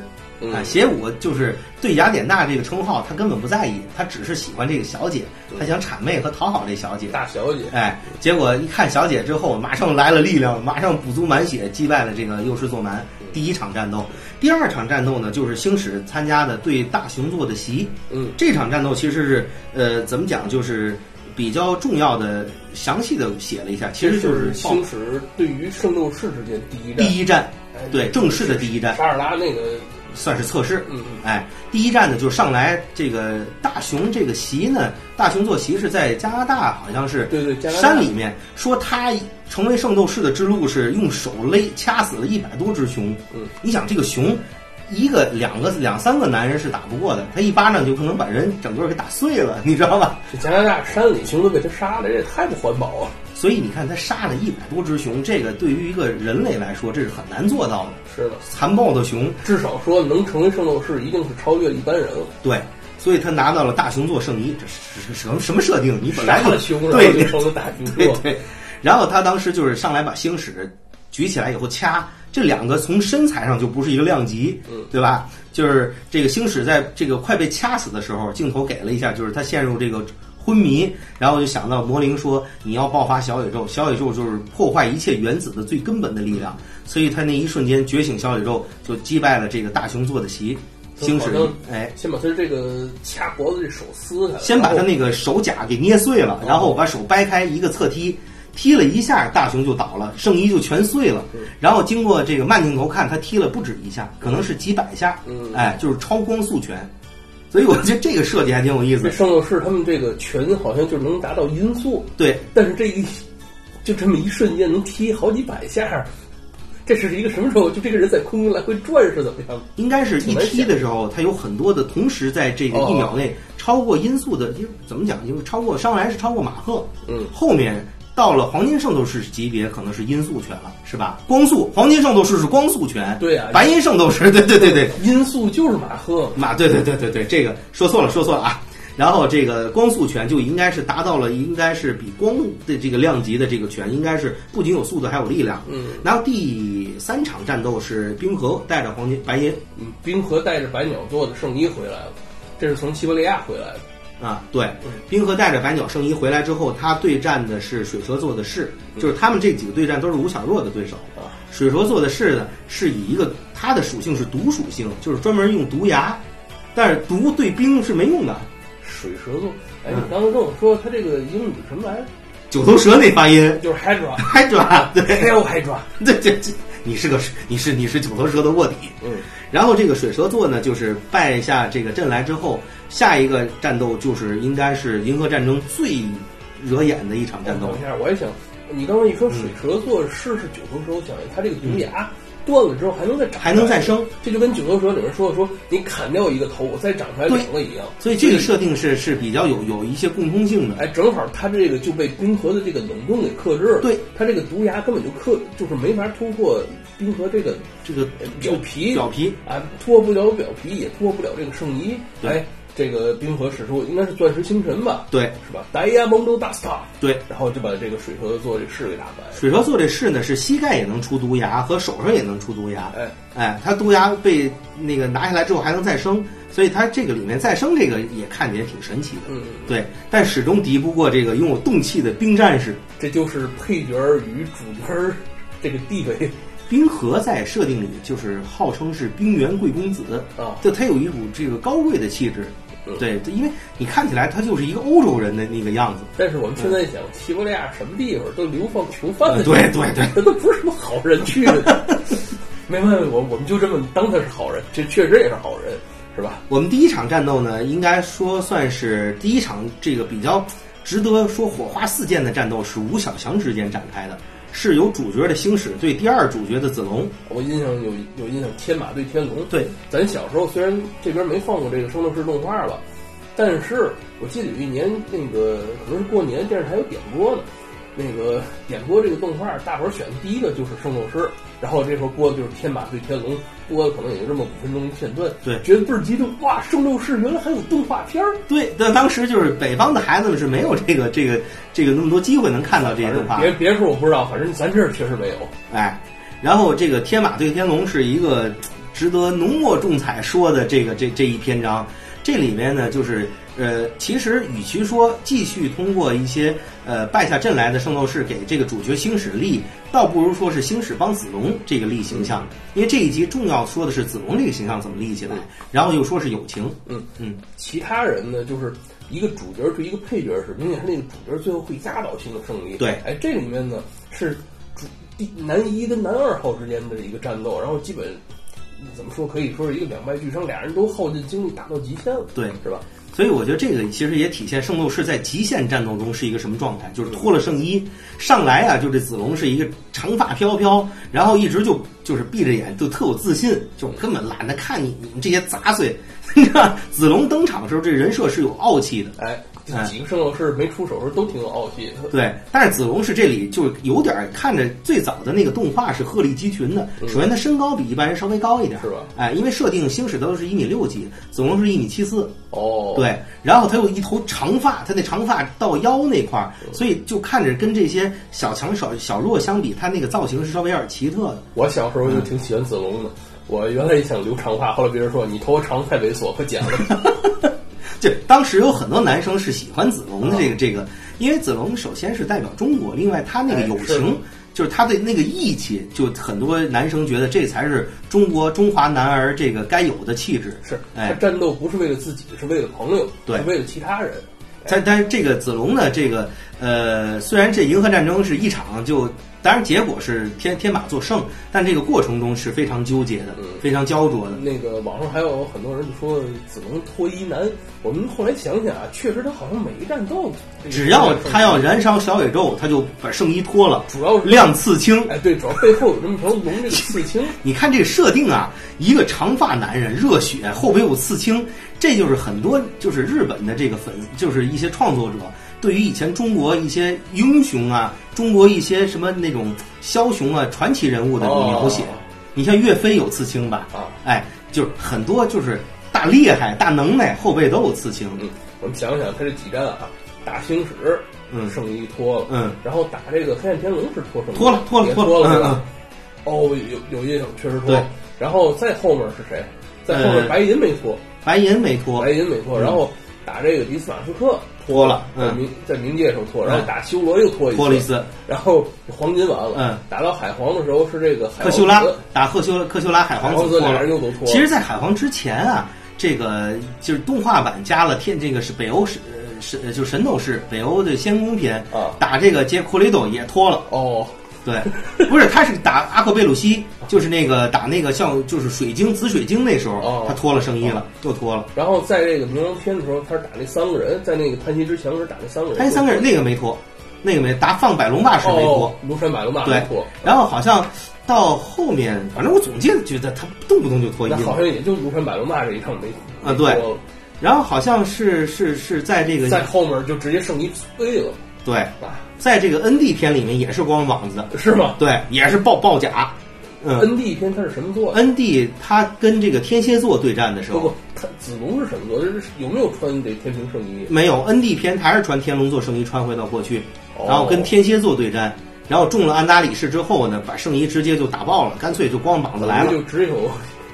啊，邪武就是对雅典娜这个称号，他根本不在意，他只是喜欢这个小姐，他想谄媚和讨好这小姐。大小姐，哎，结果一看小姐之后，马上来了力量，马上补足满血，击败了这个幼师座蛮。第一场战斗，第二场战斗呢，就是星矢参加的对大熊座的袭。嗯，这场战斗其实是呃，怎么讲，就是比较重要的、详细的写了一下，其实就是星矢对于圣斗士之间第一战，第一战，对正式的第一战，沙尔拉那个。算是测试，嗯嗯，哎，第一站呢，就是上来这个大熊这个席呢，大熊坐席是在加拿大，好像是对对，山里面说他成为圣斗士的之路是用手勒掐死了一百多只熊，嗯，你想这个熊一个两个两三个男人是打不过的，他一巴掌就可能把人整个给打碎了，你知道吧？这加拿大山里熊都被他杀了，这也太不环保啊！所以你看，他杀了一百多只熊，这个对于一个人类来说，这是很难做到的。是的，残暴的熊，至少说能成为圣斗士，一定是超越一般人了。对，所以他拿到了大熊座圣衣，这是什么什么设定？你本来就熊，对，成了大熊座。对，然后他当时就是上来把星矢举起来以后掐，这两个从身材上就不是一个量级，对吧？就是这个星矢在这个快被掐死的时候，镜头给了一下，就是他陷入这个。昏迷，然后就想到魔灵说你要爆发小宇宙，小宇宙就是破坏一切原子的最根本的力量，所以他那一瞬间觉醒小宇宙，就击败了这个大雄做的棋。星矢，哎，先把他这个掐脖子这手撕开，先把他那个手甲给捏碎了，然后把手掰开一个侧踢，踢了一下，大熊就倒了，圣衣就全碎了。然后经过这个慢镜头看，他踢了不止一下，可能是几百下，哎，就是超光速拳。所以我觉得这个设计还挺有意思。圣斗士他们这个拳好像就能达到音速，对，但是这一就这么一瞬间能踢好几百下。这是一个什么时候？就这个人在空中来回转是怎么样？应该是一踢的时候，他有很多的同时在这个一秒内超过音速的，就怎么讲？因为超过上来是超过马赫，嗯，后面到了黄金圣斗士级别，可能是音速拳了，是吧？光速黄金圣斗士是光速拳，对啊，白银圣斗士，对对对对，音速就是马赫，马对对对对对，这个说错了说错了啊。然后这个光速拳就应该是达到了，应该是比光的这个量级的这个拳，应该是不仅有速度还有力量。嗯。然后第三场战斗是冰河带着黄金白银，嗯，冰河带着白鸟做的圣衣回来了，这是从西伯利亚回来的。啊，对，冰河带着白鸟圣衣回来之后，他对战的是水蛇座的士，就是他们这几个对战都是吴小若的对手。啊，水蛇座的士呢，是以一个它的属性是毒属性，就是专门用毒牙，但是毒对冰是没用的。水蛇座，哎，你刚刚跟我说他这个英语什么来着？九头蛇那发音。就是 Hydra，Hydra，对，Hell Hydra，对对对，你是个你是你是九头蛇的卧底，嗯。然后这个水蛇座呢，就是败下这个阵来之后，下一个战斗就是应该是银河战争最惹眼的一场战斗。等一下，我也想，你刚刚一说水蛇座是是九头蛇，我想他这个毒牙。断了之后还能再长，还能再生，这就跟九头蛇里面说的说，你砍掉一个头，我再长出来两个一样。所以这个设定是是比较有有一些共通性的。哎，正好它这个就被冰河的这个冷冻给克制了。对，它这个毒牙根本就克，就是没法突破冰河这个这个表皮，表皮啊，脱不了表皮，也脱不了这个圣衣。对。这个冰河使出应该是钻石星辰吧？对，是吧？戴亚蒙多大斯塔。对，然后就把这个水蛇座这士给打败。水蛇座这士呢，是膝盖也能出毒牙，和手上也能出毒牙。哎哎，他毒牙被那个拿下来之后还能再生，所以他这个里面再生这个也看起来挺神奇的。嗯，对，但始终敌不过这个拥有动气的冰战士。这就是配角与主角这个地位。冰河在设定里就是号称是冰原贵公子啊，就他有一股这个高贵的气质。对，因为你看起来他就是一个欧洲人的那个样子。但是我们现在想，西伯利亚什么地方都流放囚犯的，对对对，这都不是什么好人去的。没问题，我我们就这么当他是好人，这确实也是好人，是吧？我们第一场战斗呢，应该说算是第一场这个比较值得说火花四溅的战斗，是吴小强之间展开的。是有主角的星矢对第二主角的子龙，我印象有有印象，天马对天龙。对，咱小时候虽然这边没放过这个圣斗士动画吧，但是我记得有一年那个可能是过年电视台有点播呢。那个点播这个动画，大伙儿选的第一个就是圣斗士，然后这时候播的就是天马对天龙，播的可能也就这么五分钟片段，对，觉得倍儿激动，哇，圣斗士原来还有动画片儿，对，但当时就是北方的孩子们是没有这个这个这个那么多机会能看到这些动画，别别说我不知道，反正咱这儿确实没有，哎，然后这个天马对天龙是一个值得浓墨重彩说的这个这这一篇章，这里面呢就是。呃，其实与其说继续通过一些呃败下阵来的圣斗士给这个主角星矢立，倒不如说是星矢帮子龙这个立形象，因为这一集重要说的是子龙这个形象怎么立起来，然后又说是友情，嗯。嗯，其他人呢就是一个主角对一个配角是明显是那个主角最后会压倒性的胜利，对，哎，这里面呢是主男一跟男二号之间的一个战斗，然后基本怎么说可以说是一个两败俱伤，俩人都耗尽精力打到极限了，对，是吧？所以我觉得这个其实也体现圣斗士在极限战斗中是一个什么状态，就是脱了圣衣上来啊，就这子龙是一个长发飘飘，然后一直就就是闭着眼，就特有自信，就根本懒得看你你们这些杂碎。子龙登场的时候，这人设是有傲气的，哎。几个圣斗士没出手时候都挺有傲气的。对，但是子龙是这里就有点看着最早的那个动画是鹤立鸡群的。首先他身高比一般人稍微高一点，是吧？哎，因为设定星矢都是一米六几，子龙是一米七四。哦，对，然后他有一头长发，他那长发到腰那块儿，所以就看着跟这些小强小小弱相比，他那个造型是稍微有点奇特的。我小时候就挺喜欢子龙的，我原来也想留长发，后来别人说你头发长太猥琐，快剪了。就当时有很多男生是喜欢子龙的这个这个，因为子龙首先是代表中国，另外他那个友情。就是他的那个义气，就很多男生觉得这才是中国中华男儿这个该有的气质。是，他战斗不是为了自己，是为了朋友，对，为了其他人。但但是这个子龙呢，这个呃，虽然这银河战争是一场就。当然，结果是天天马作胜，但这个过程中是非常纠结的，非常焦灼的。那个网上还有很多人就说子龙脱衣男，我们后来想想啊，确实他好像每一战都，只要他要燃烧小宇宙，他就把圣衣脱了，主要是亮刺青。哎，对，主要背后有这么条龙这个刺青。你看这个设定啊，一个长发男人，热血，后背有刺青，这就是很多就是日本的这个粉，就是一些创作者。对于以前中国一些英雄啊，中国一些什么那种枭雄啊、传奇人物的描写，你像岳飞有刺青吧？啊，哎，就是很多就是大厉害、大能耐，后背都有刺青。嗯，我们想想他这几战啊，打星矢，嗯，圣衣脱了，嗯，然后打这个黑暗天龙是脱什么，脱了，脱了，脱了，嗯哦，有有印象，确实脱。然后再后面是谁？在后面白银没脱，白银没脱，白银没脱。然后打这个迪斯马斯克。脱了，嗯冥在冥界时候脱，然后打修罗又脱一次，脱了一次，然后黄金完了，嗯，打到海皇的时候是这个克修拉打赫修克修拉海皇子，脱了又都脱。其实，在海皇之前啊，这个就是动画版加了天，这个是北欧是神就神斗士北欧的仙宫篇啊，打这个杰库雷斗也脱了哦。对，不是，他是打阿克贝鲁西，就是那个打那个像就是水晶紫水晶那时候，他脱了圣衣了，又脱了。然后在这个冥王篇的时候，他是打那三个人，在那个叹息之墙时打那三个人。叹息三个人那个没脱，那个没打放百龙霸时没脱，庐山百龙霸没脱。然后好像到后面，反正我总记得觉得他动不动就脱衣服。好像也就庐山百龙霸这一趟没脱。啊，对。然后好像是是是在这个在后面就直接圣衣退了。对。在这个 N D 篇里面也是光膀子，是吗？对，也是爆爆甲。嗯，N D 篇它是什么座？N D 它跟这个天蝎座对战的时候，不不，它子龙是什么座？是有没有穿这天平圣衣？没有，N D 篇还是穿天龙座圣衣穿回到过去，然后跟天蝎座对战，然后中了安达里士之后呢，把圣衣直接就打爆了，干脆就光膀子来了。就只有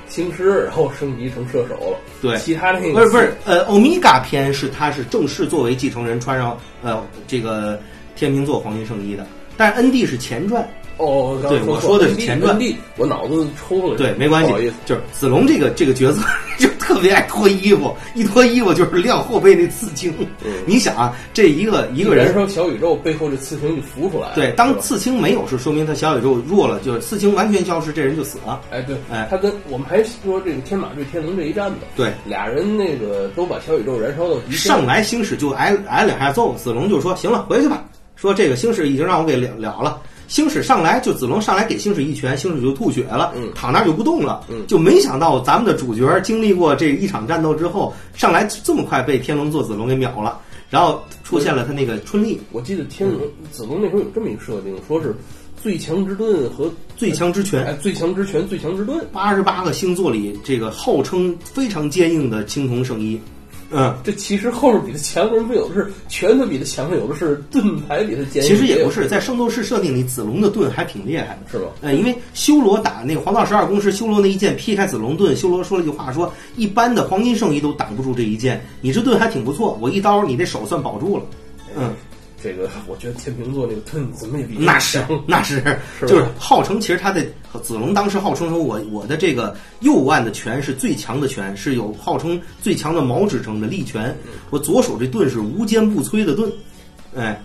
星矢，然后升级成射手了。对，其他那个不是不是，呃，欧米伽篇是他是正式作为继承人穿上呃这个。天秤座黄金圣衣的，但是 N D 是前传哦，对，我说的是前传。我脑子抽了，对，没关系，就是子龙这个这个角色 就特别爱脱衣服，一脱衣服就是亮后背那刺青。你想啊，这一个一个人燃烧小宇宙背后这刺青就浮出来了。对，当刺青没有是说明他小宇宙弱了，就是刺青完全消失，这人就死了。哎，对，哎，他跟我们还说这个天马对天龙这一战呢，对，俩人那个都把小宇宙燃烧到极，上来星矢就挨挨两下揍，子龙就说行了，回去吧。说这个星矢已经让我给了了了，星矢上来就子龙上来给星矢一拳，星矢就吐血了，躺那就不动了，就没想到咱们的主角经历过这一场战斗之后，上来这么快被天龙座子龙给秒了，然后出现了他那个春丽。我记得天龙子龙那时候有这么一个设定，说是最强之盾和最强之拳，哎，最强之拳、最强之盾，八十八个星座里这个号称非常坚硬的青铜圣衣。嗯，这其实后面比他强的人不有的是拳头比他强的，有的是盾牌比他坚。其实也不是，在圣斗士设定里，子龙的盾还挺厉害的，是吧？呃，因为修罗打那个黄道十二宫时，修罗那一剑劈开子龙盾，修罗说了一句话，说一般的黄金圣衣都挡不住这一剑，你这盾还挺不错，我一刀你这手算保住了。嗯。这个我觉得天秤座那个盾怎么也比那是那是就是号称其实他的子龙当时号称说我我的这个右腕的拳是最强的拳，是有号称最强的毛支撑的力拳，我左手这盾是无坚不摧的盾，哎。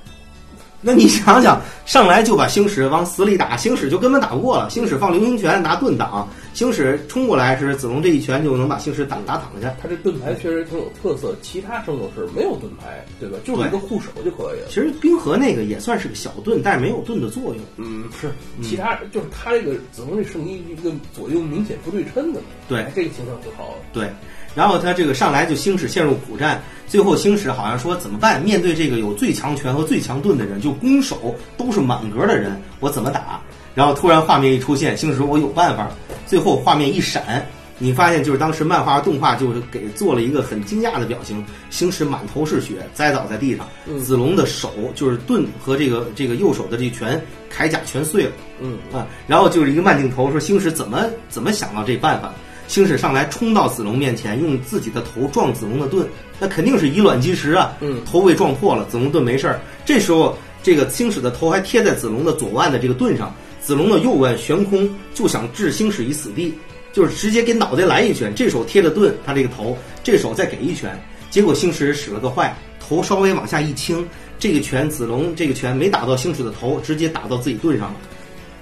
那你想想，上来就把星矢往死里打，星矢就根本打不过了。星矢放流星拳拿盾挡，星矢冲过来时，子龙这一拳就能把星矢打打躺下。他这盾牌确实挺有特色，其他圣斗士没有盾牌，对吧？就是一个护手就可以了。其实冰河那个也算是个小盾，但是没有盾的作用。嗯，是，其他就是他这个子龙这圣衣一个左右明显不对称的。对，这个情况挺好。对。然后他这个上来就星矢陷入苦战，最后星矢好像说怎么办？面对这个有最强拳和最强盾的人，就攻守都是满格的人，我怎么打？然后突然画面一出现，星矢说：“我有办法。”最后画面一闪，你发现就是当时漫画动画就是给做了一个很惊讶的表情，星矢满头是血，栽倒在地上，子龙的手就是盾和这个这个右手的这拳铠甲全碎了，嗯啊，然后就是一个慢镜头说星矢怎么怎么想到这办法。星矢上来冲到子龙面前，用自己的头撞子龙的盾，那肯定是以卵击石啊！嗯，头被撞破了，子龙盾没事儿。这时候，这个星矢的头还贴在子龙的左腕的这个盾上，子龙的右腕悬空，就想置星矢于死地，就是直接给脑袋来一拳。这手贴着盾，他这个头，这手再给一拳，结果星矢使了个坏，头稍微往下一倾，这个拳子龙这个拳没打到星矢的头，直接打到自己盾上了。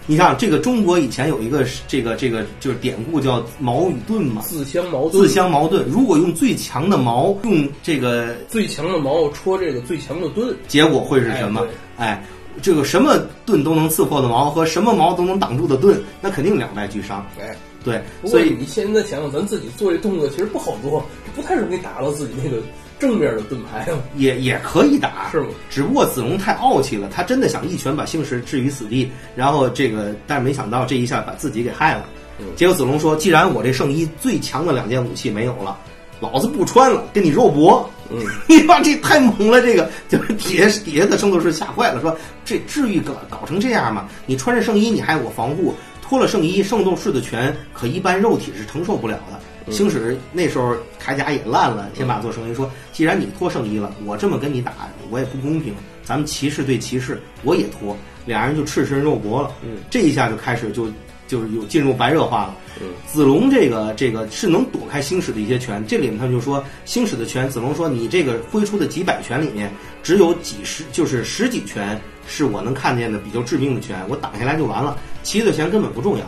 你看，这个中国以前有一个这个这个就是典故叫矛与盾嘛，自相矛盾。自相矛盾。如果用最强的矛，用这个最强的矛戳这个最强的盾，结果会是什么？哎，这个什么盾都能刺破的矛和什么矛都能挡住的盾，那肯定两败俱伤。哎，对。所以你现在想想，咱自己做这动作其实不好做，这不太容易打到自己那个。正面的盾牌也也可以打，是吗？只不过子龙太傲气了，他真的想一拳把星矢置于死地，然后这个，但是没想到这一下把自己给害了。结果子龙说：“既然我这圣衣最强的两件武器没有了，老子不穿了，跟你肉搏。”嗯，你妈这太猛了，这个就是底下底下的圣斗士吓坏了，说：“这至于搞搞成这样吗？你穿着圣衣你还有我防护，脱了圣衣，圣斗士的拳可一般肉体是承受不了的。”星矢那时候铠甲也烂了，天马座圣衣说：“既然你脱圣衣了，我这么跟你打，我也不公平。咱们骑士对骑士，我也脱，俩人就赤身肉搏了。嗯，这一下就开始就就是有进入白热化了。嗯，子龙这个这个是能躲开星矢的一些拳，这里面他就说星矢的拳，子龙说你这个挥出的几百拳里面，只有几十就是十几拳是我能看见的比较致命的拳，我挡下来就完了，其余的拳根本不重要。”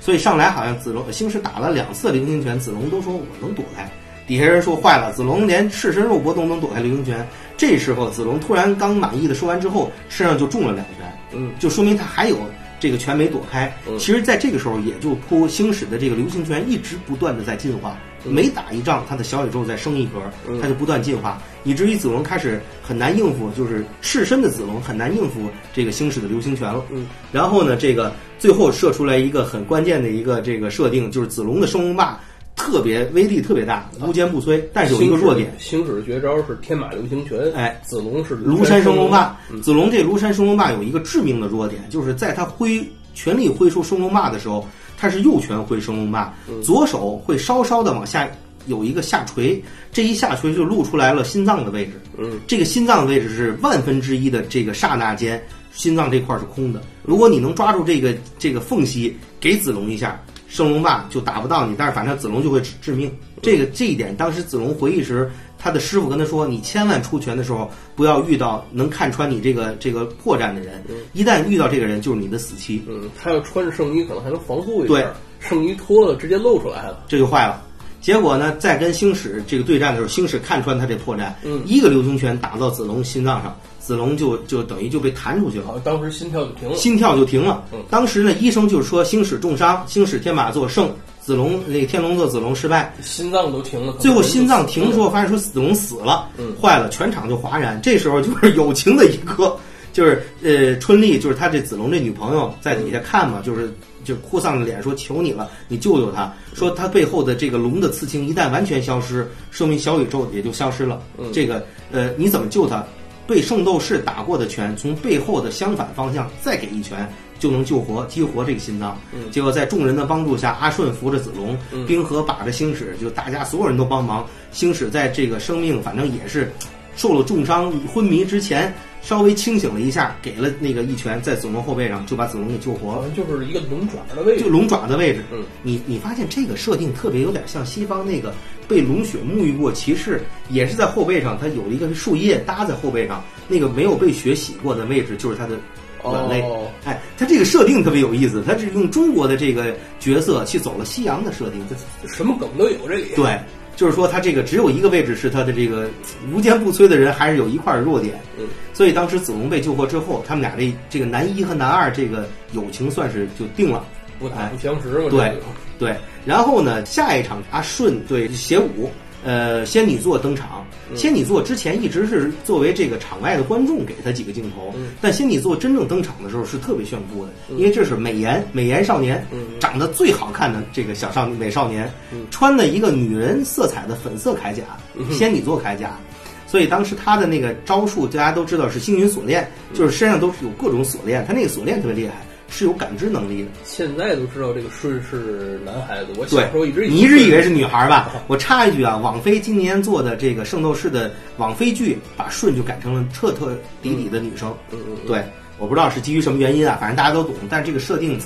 所以上来好像子龙星矢打了两次流星拳，子龙都说我能躲开。底下人说坏了，子龙连赤身肉搏都能躲开流星拳。这时候子龙突然刚满意的说完之后，身上就中了两拳，嗯，就说明他还有这个拳没躲开。其实，在这个时候，也就扑星矢的这个流星拳一直不断的在进化，每打一仗，他的小宇宙在升一格，他就不断进化，以至于子龙开始很难应付，就是赤身的子龙很难应付这个星矢的流星拳了。嗯，然后呢，这个。最后射出来一个很关键的一个这个设定，就是子龙的升龙霸特别威力特别大，无坚不摧。但是有一个弱点，星矢的绝招是天马流星拳。哎，子龙是庐山升龙霸。子龙这庐山升龙霸有一个致命的弱点，就是在他挥全力挥出升龙霸的时候，他是右拳挥升龙霸，左手会稍稍的往下有一个下垂，这一下垂就露出来了心脏的位置。嗯，这个心脏的位置是万分之一的这个刹那间。心脏这块是空的，如果你能抓住这个这个缝隙，给子龙一下，圣龙霸就打不到你，但是反正子龙就会致致命。这个这一点，当时子龙回忆时，他的师傅跟他说：“你千万出拳的时候，不要遇到能看穿你这个这个破绽的人，一旦遇到这个人，就是你的死期。”嗯，他要穿着圣衣，可能还能防护一下。对，圣衣脱了，直接露出来了，这就坏了。结果呢，在跟星矢这个对战的时候，星矢看穿他这破绽，嗯，一个流星拳打到子龙心脏上。子龙就就等于就被弹出去了，当时心跳就停了，心跳就停了。嗯，当时呢，医生就说星矢重伤，星矢天马座胜，子龙那个天龙座子龙失败，心脏都停了。最后心脏停的时候，发现说子龙死了，嗯，坏了，全场就哗然。这时候就是友情的一刻，就是呃，春丽就是他这子龙这女朋友在底下看嘛，就是就哭丧着脸说求你了，你救救他。说他背后的这个龙的刺青一旦完全消失，说明小宇宙也就消失了。这个呃，你怎么救他？被圣斗士打过的拳，从背后的相反方向再给一拳，就能救活、激活这个心脏。结果在众人的帮助下，阿顺扶着子龙，冰河把着星矢，就大家所有人都帮忙。星矢在这个生命，反正也是受了重伤、昏迷之前，稍微清醒了一下，给了那个一拳，在子龙后背上就把子龙给救活了。就是一个龙爪的位置，就龙爪的位置。嗯，你你发现这个设定特别有点像西方那个。被龙血沐浴过骑士也是在后背上，它有一个树叶搭在后背上，那个没有被血洗过的位置就是它的软肋。哎，它这个设定特别有意思，它是用中国的这个角色去走了西洋的设定，这什么梗都有这里。对，就是说他这个只有一个位置是他的这个无坚不摧的人，还是有一块弱点。嗯，所以当时子龙被救活之后，他们俩这这个男一和男二这个友情算是就定了。不打不相识了？对对，然后呢，下一场阿顺对邪武，呃，仙女座登场。仙女座之前一直是作为这个场外的观众给他几个镜头，但仙女座真正登场的时候是特别炫酷的，因为这是美颜美颜少年，长得最好看的这个小少美少年，穿的一个女人色彩的粉色铠甲，仙女座铠甲，所以当时他的那个招数大家都知道是星云锁链，就是身上都是有各种锁链，他那个锁链特别厉害。是有感知能力的。现在都知道这个舜是男孩子，我小时候一直你一直以为是女孩吧？我插一句啊，网飞今年做的这个《圣斗士》的网飞剧，把舜就改成了彻彻底底的女生。嗯嗯，对，我不知道是基于什么原因啊，反正大家都懂。但这个设定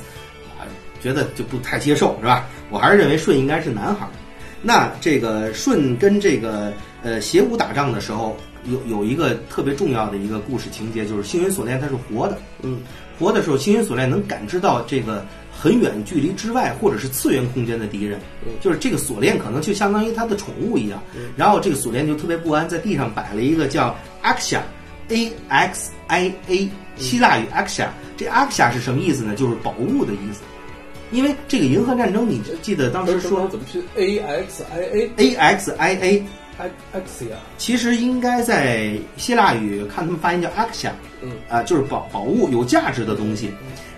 啊，觉得就不太接受，是吧？我还是认为舜应该是男孩。那这个舜跟这个呃邪武打仗的时候，有有一个特别重要的一个故事情节，就是星云锁链它是活的，嗯，活的时候星云锁链能感知到这个很远距离之外或者是次元空间的敌人，嗯，就是这个锁链可能就相当于它的宠物一样，嗯，然后这个锁链就特别不安，在地上摆了一个叫 Axia，A X I A，希腊语 Axia，这 Axia 是什么意思呢？就是宝物的意思。因为这个银河战争，你记得当时说怎么拼？A X I A A X I A X 呀？其实应该在希腊语看他们发音叫 Axia，嗯啊，就是宝宝物有价值的东西，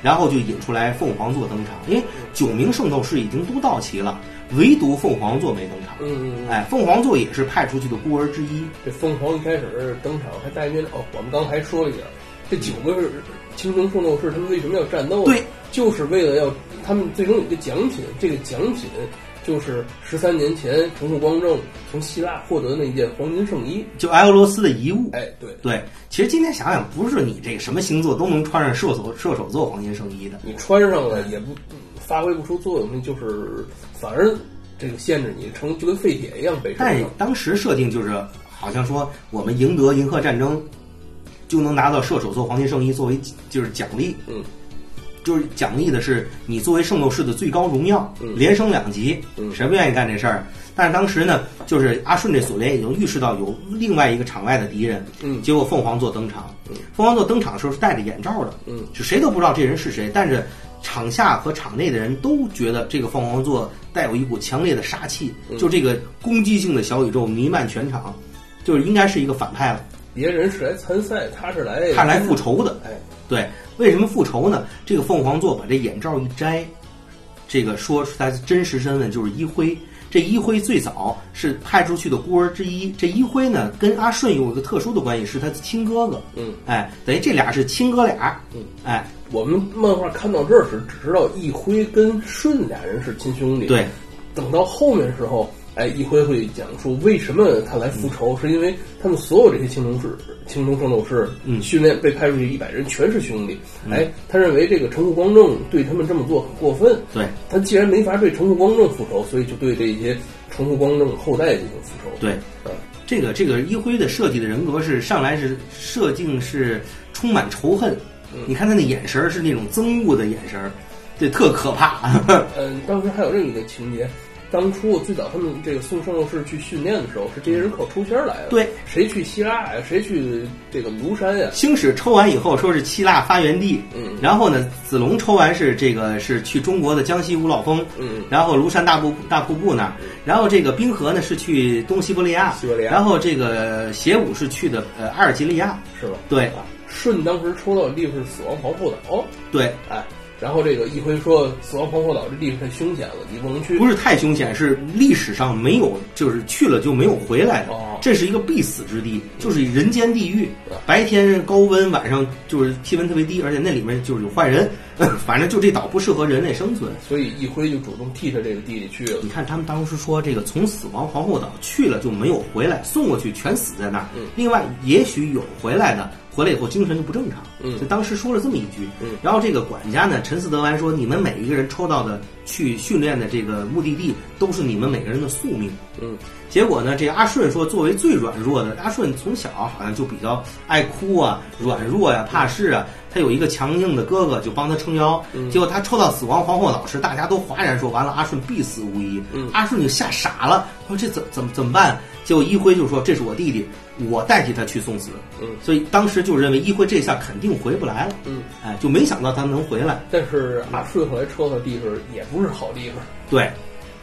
然后就引出来凤凰座登场。因为九名圣斗士已经都到齐了，唯独凤凰座没登场。嗯嗯，哎，凤凰座也是派出去的孤儿之一。这凤凰一开始登场还戴面哦，我们刚才说了一下，这九个青铜圣斗士他们为什么要战斗？对，就是为了要。他们最终有一个奖品，这个奖品就是十三年前城户光正从希腊获得那件黄金圣衣，就埃俄罗斯的遗物。哎，对对，其实今天想想，不是你这个什么星座都能穿上射手射手座黄金圣衣的，你穿上了也不发挥不出作用，那就是反而这个限制你成就跟废铁一样被。但当时设定就是好像说我们赢得银河战争就能拿到射手座黄金圣衣作为就是奖励，嗯。就是奖励的是你作为圣斗士的最高荣耀，连升两级，谁不愿意干这事儿？但是当时呢，就是阿顺这锁链已经预示到有另外一个场外的敌人，嗯，结果凤凰座登场，凤凰座登场的时候是戴着眼罩的，嗯，就谁都不知道这人是谁，但是场下和场内的人都觉得这个凤凰座带有一股强烈的杀气，就这个攻击性的小宇宙弥漫全场，就是应该是一个反派了。别人是来参赛，他是来他来复仇的，哎，对。为什么复仇呢？这个凤凰座把这眼罩一摘，这个说出他真实身份就是一辉。这一辉最早是派出去的孤儿之一。这一辉呢，跟阿顺有一个特殊的关系，是他的亲哥哥。嗯，哎，等于这俩是亲哥俩。嗯，哎，我们漫画看到这儿时，只知道一辉跟顺俩人是亲兄弟。对，等到后面时候。哎，一辉会讲述为什么他来复仇，是因为他们所有这些青铜士、青铜圣斗士训练被派出去一百人全是兄弟。哎，他认为这个城户光正对他们这么做很过分。对，他既然没法对城户光正复仇，所以就对这些城户光正后代进行复仇。对，这个这个一辉的设计的人格是上来是设定是充满仇恨。你看他那眼神是那种憎恶的眼神，这，特可怕。嗯，当时还有另一个情节。当初最早他们这个送圣斗士去训练的时候，是这些人靠抽签来的。对，谁去希腊呀？谁去这个庐山呀？星矢抽完以后说是希腊发源地，嗯，然后呢，子龙抽完是这个是去中国的江西五老峰，嗯，然后庐山大瀑大瀑布那儿，然后这个冰河呢是去东西伯利亚，西伯利亚，然后这个邪武是去的呃阿尔及利亚，是吧？对，舜当时抽到的地方是死亡皇后岛，对，哎。然后这个一辉说，死亡皇后岛这地方太凶险了，你不能去。不是太凶险，是历史上没有，就是去了就没有回来的。哦，这是一个必死之地，就是人间地狱。白天高温，晚上就是气温特别低，而且那里面就是有坏人。反正就这岛不适合人类生存，所以一辉就主动替他这个弟弟去了。你看他们当时说，这个从死亡皇后岛去了就没有回来，送过去全死在那儿。另外，也许有回来的。回来以后精神就不正常，嗯，就当时说了这么一句，嗯，然后这个管家呢陈思德完说，你们每一个人抽到的去训练的这个目的地都是你们每个人的宿命，嗯，结果呢，这个阿顺说，作为最软弱的阿顺，从小好像就比较爱哭啊，软弱呀，怕事啊，他有一个强硬的哥哥就帮他撑腰，结果他抽到死亡皇后岛时，大家都哗然说，完了阿顺必死无疑，嗯，阿顺就吓傻了，说这怎怎么怎么办？结果一辉就说这是我弟弟。我代替他去送死，嗯，所以当时就认为一辉这下肯定回不来了，嗯，哎，就没想到他能回来。但是阿顺后来抽到地方也不是好地方，对，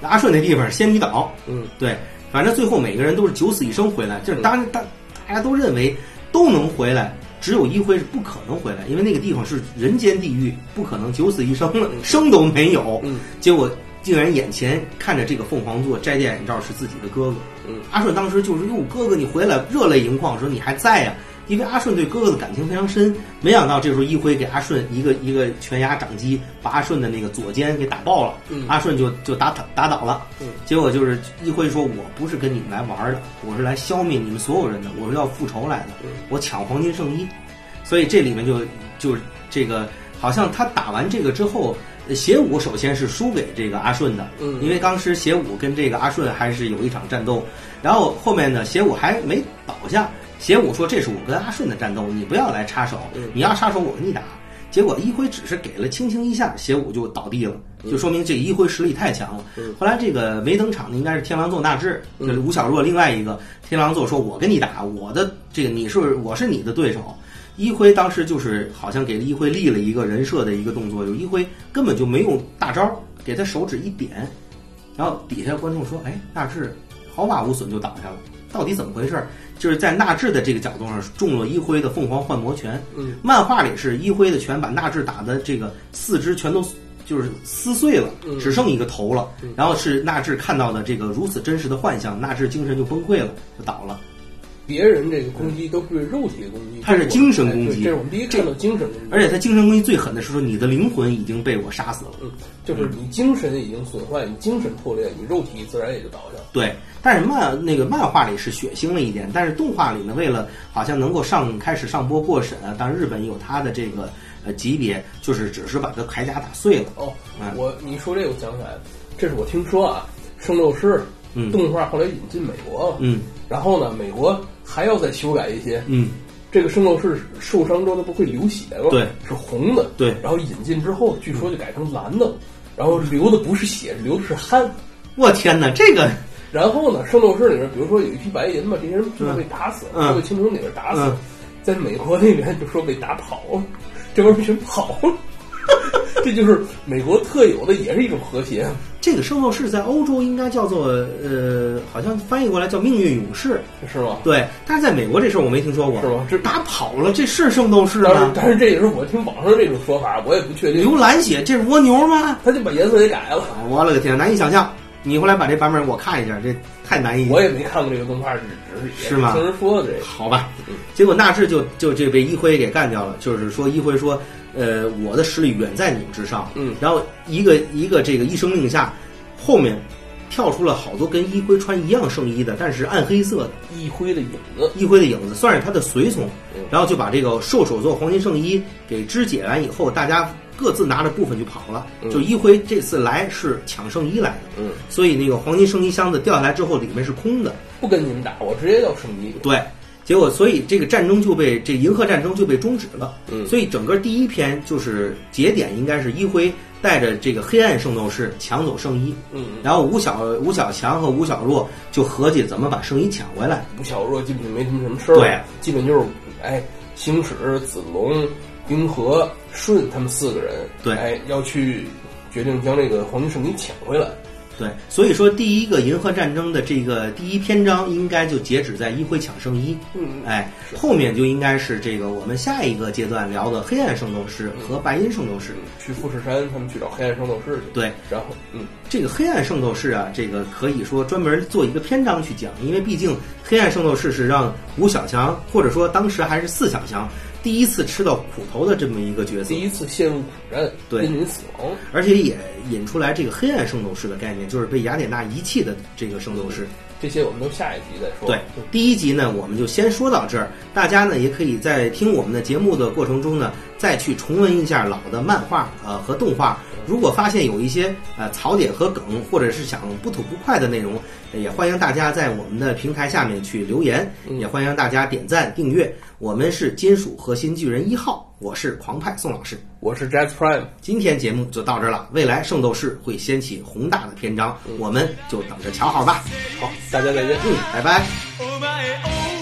阿顺那地方仙女岛，嗯，对，反正最后每个人都是九死一生回来，就是当大大家都认为都能回来，只有一辉是不可能回来，因为那个地方是人间地狱，不可能九死一生了，生都没有，嗯，结果。竟然眼前看着这个凤凰座摘掉眼罩是自己的哥哥，嗯，阿顺当时就是哟哥哥你回来热泪盈眶说你还在呀，因为阿顺对哥哥的感情非常深。没想到这时候一辉给阿顺一个一个拳压掌击，把阿顺的那个左肩给打爆了，阿顺就就打打倒了。结果就是一辉说：“我不是跟你们来玩的，我是来消灭你们所有人的，我是要复仇来的，我抢黄金圣衣。”所以这里面就就这个好像他打完这个之后。邪武首先是输给这个阿顺的，嗯，因为当时邪武跟这个阿顺还是有一场战斗，然后后面呢，邪武还没倒下，邪武说这是我跟阿顺的战斗，你不要来插手，你要插手我跟你打。结果一辉只是给了轻轻一下，邪武就倒地了，就说明这一辉实力太强了。后来这个没登场的应该是天狼座纳智，就是吴小若另外一个天狼座说，我跟你打，我的这个你是我是你的对手。一辉当时就是好像给一辉立了一个人设的一个动作，就一辉根本就没用大招，给他手指一点，然后底下观众说：“哎，纳智毫发无损就倒下了，到底怎么回事？”就是在纳智的这个角度上中了一辉的凤凰幻魔拳。嗯，漫画里是一辉的拳把纳智打的这个四肢全都就是撕碎了，只剩一个头了。然后是纳智看到的这个如此真实的幻象，纳智精神就崩溃了，就倒了。别人这个攻击都是对肉体的攻击，他是精神攻击。这是我们第一看到精神攻击。而且他精神攻击最狠的是说，你的灵魂已经被我杀死了。嗯，就是你精神已经损坏，你精神破裂，你肉体自然也就倒下。对，但是漫那个漫画里是血腥了一点，但是动画里呢，为了好像能够上开始上播过审啊，但日本有他的这个呃级别，就是只是把这铠甲打碎了。哦，嗯我你说这个我想起来了，这是我听说啊，圣斗士动画后来引进美国。了。嗯，然后呢，美国。还要再修改一些，嗯，这个圣斗士受伤之后他不会流血了，对，是红的，对，然后引进之后，据说就改成蓝的，然后流的不是血，流的是汗。我天哪，这个，然后呢，圣斗士里面，比如说有一批白银嘛，这些人就是被打死了，被青铜里面打死，在美国那边就说被打跑了，这帮人全跑了。这就是美国特有的，也是一种和谐。这个圣斗士在欧洲应该叫做呃，好像翻译过来叫命运勇士，是吗？对，但是在美国这事儿我没听说过，是吗？这打跑了，这是圣斗士啊？但是这也是我听网上这种说法，我也不确定。流蓝血，这是蜗牛吗？他就把颜色给改了。我勒个天，难以想象。你后来把这版本我看一下，这太难以。我也没看过这个动画，只是是吗？听人说的这。好吧，结果纳智就就这被一辉给干掉了，就是说一辉说。呃，我的实力远在你们之上。嗯，然后一个一个这个一声令下，后面跳出了好多跟一辉穿一样圣衣的，但是暗黑色的一辉的影子，一辉的影子算是他的随从。然后就把这个兽首座黄金圣衣给肢解完以后，大家各自拿着部分就跑了。就一辉这次来是抢圣衣来的。嗯，所以那个黄金圣衣箱子掉下来之后，里面是空的。不跟你们打，我直接要圣衣。对。结果，所以这个战争就被这银河战争就被终止了。嗯，所以整个第一篇就是节点，应该是一辉带着这个黑暗圣斗士抢走圣衣。嗯，然后吴小吴小强和吴小若就合计怎么把圣衣抢回来。吴小若基本没什么什么事儿，对，基本就是哎，星矢、子龙、冰河、顺他们四个人，对，哎，要去决定将这个黄金圣衣抢回来。对，所以说第一个银河战争的这个第一篇章应该就截止在一辉抢圣衣，嗯，哎，后面就应该是这个我们下一个阶段聊的黑暗圣斗士和白银圣斗士，去富士山他们去找黑暗圣斗士去，对，然后嗯，这个黑暗圣斗士啊，这个可以说专门做一个篇章去讲，因为毕竟黑暗圣斗士是让吴小强或者说当时还是四小强。第一次吃到苦头的这么一个角色，第一次陷入苦战，濒临死亡，而且也引出来这个黑暗圣斗士的概念，就是被雅典娜遗弃的这个圣斗士。这些我们都下一集再说。对，第一集呢，我们就先说到这儿。大家呢，也可以在听我们的节目的过程中呢，再去重温一下老的漫画呃和动画。如果发现有一些呃槽点和梗，或者是想不吐不快的内容，也欢迎大家在我们的平台下面去留言，也欢迎大家点赞订阅。我们是金属核心巨人一号，我是狂派宋老师，我是 Jazz Prime。今天节目就到这儿了，未来圣斗士会掀起宏大的篇章，我们就等着瞧好吧。好，大家再见，嗯，拜拜。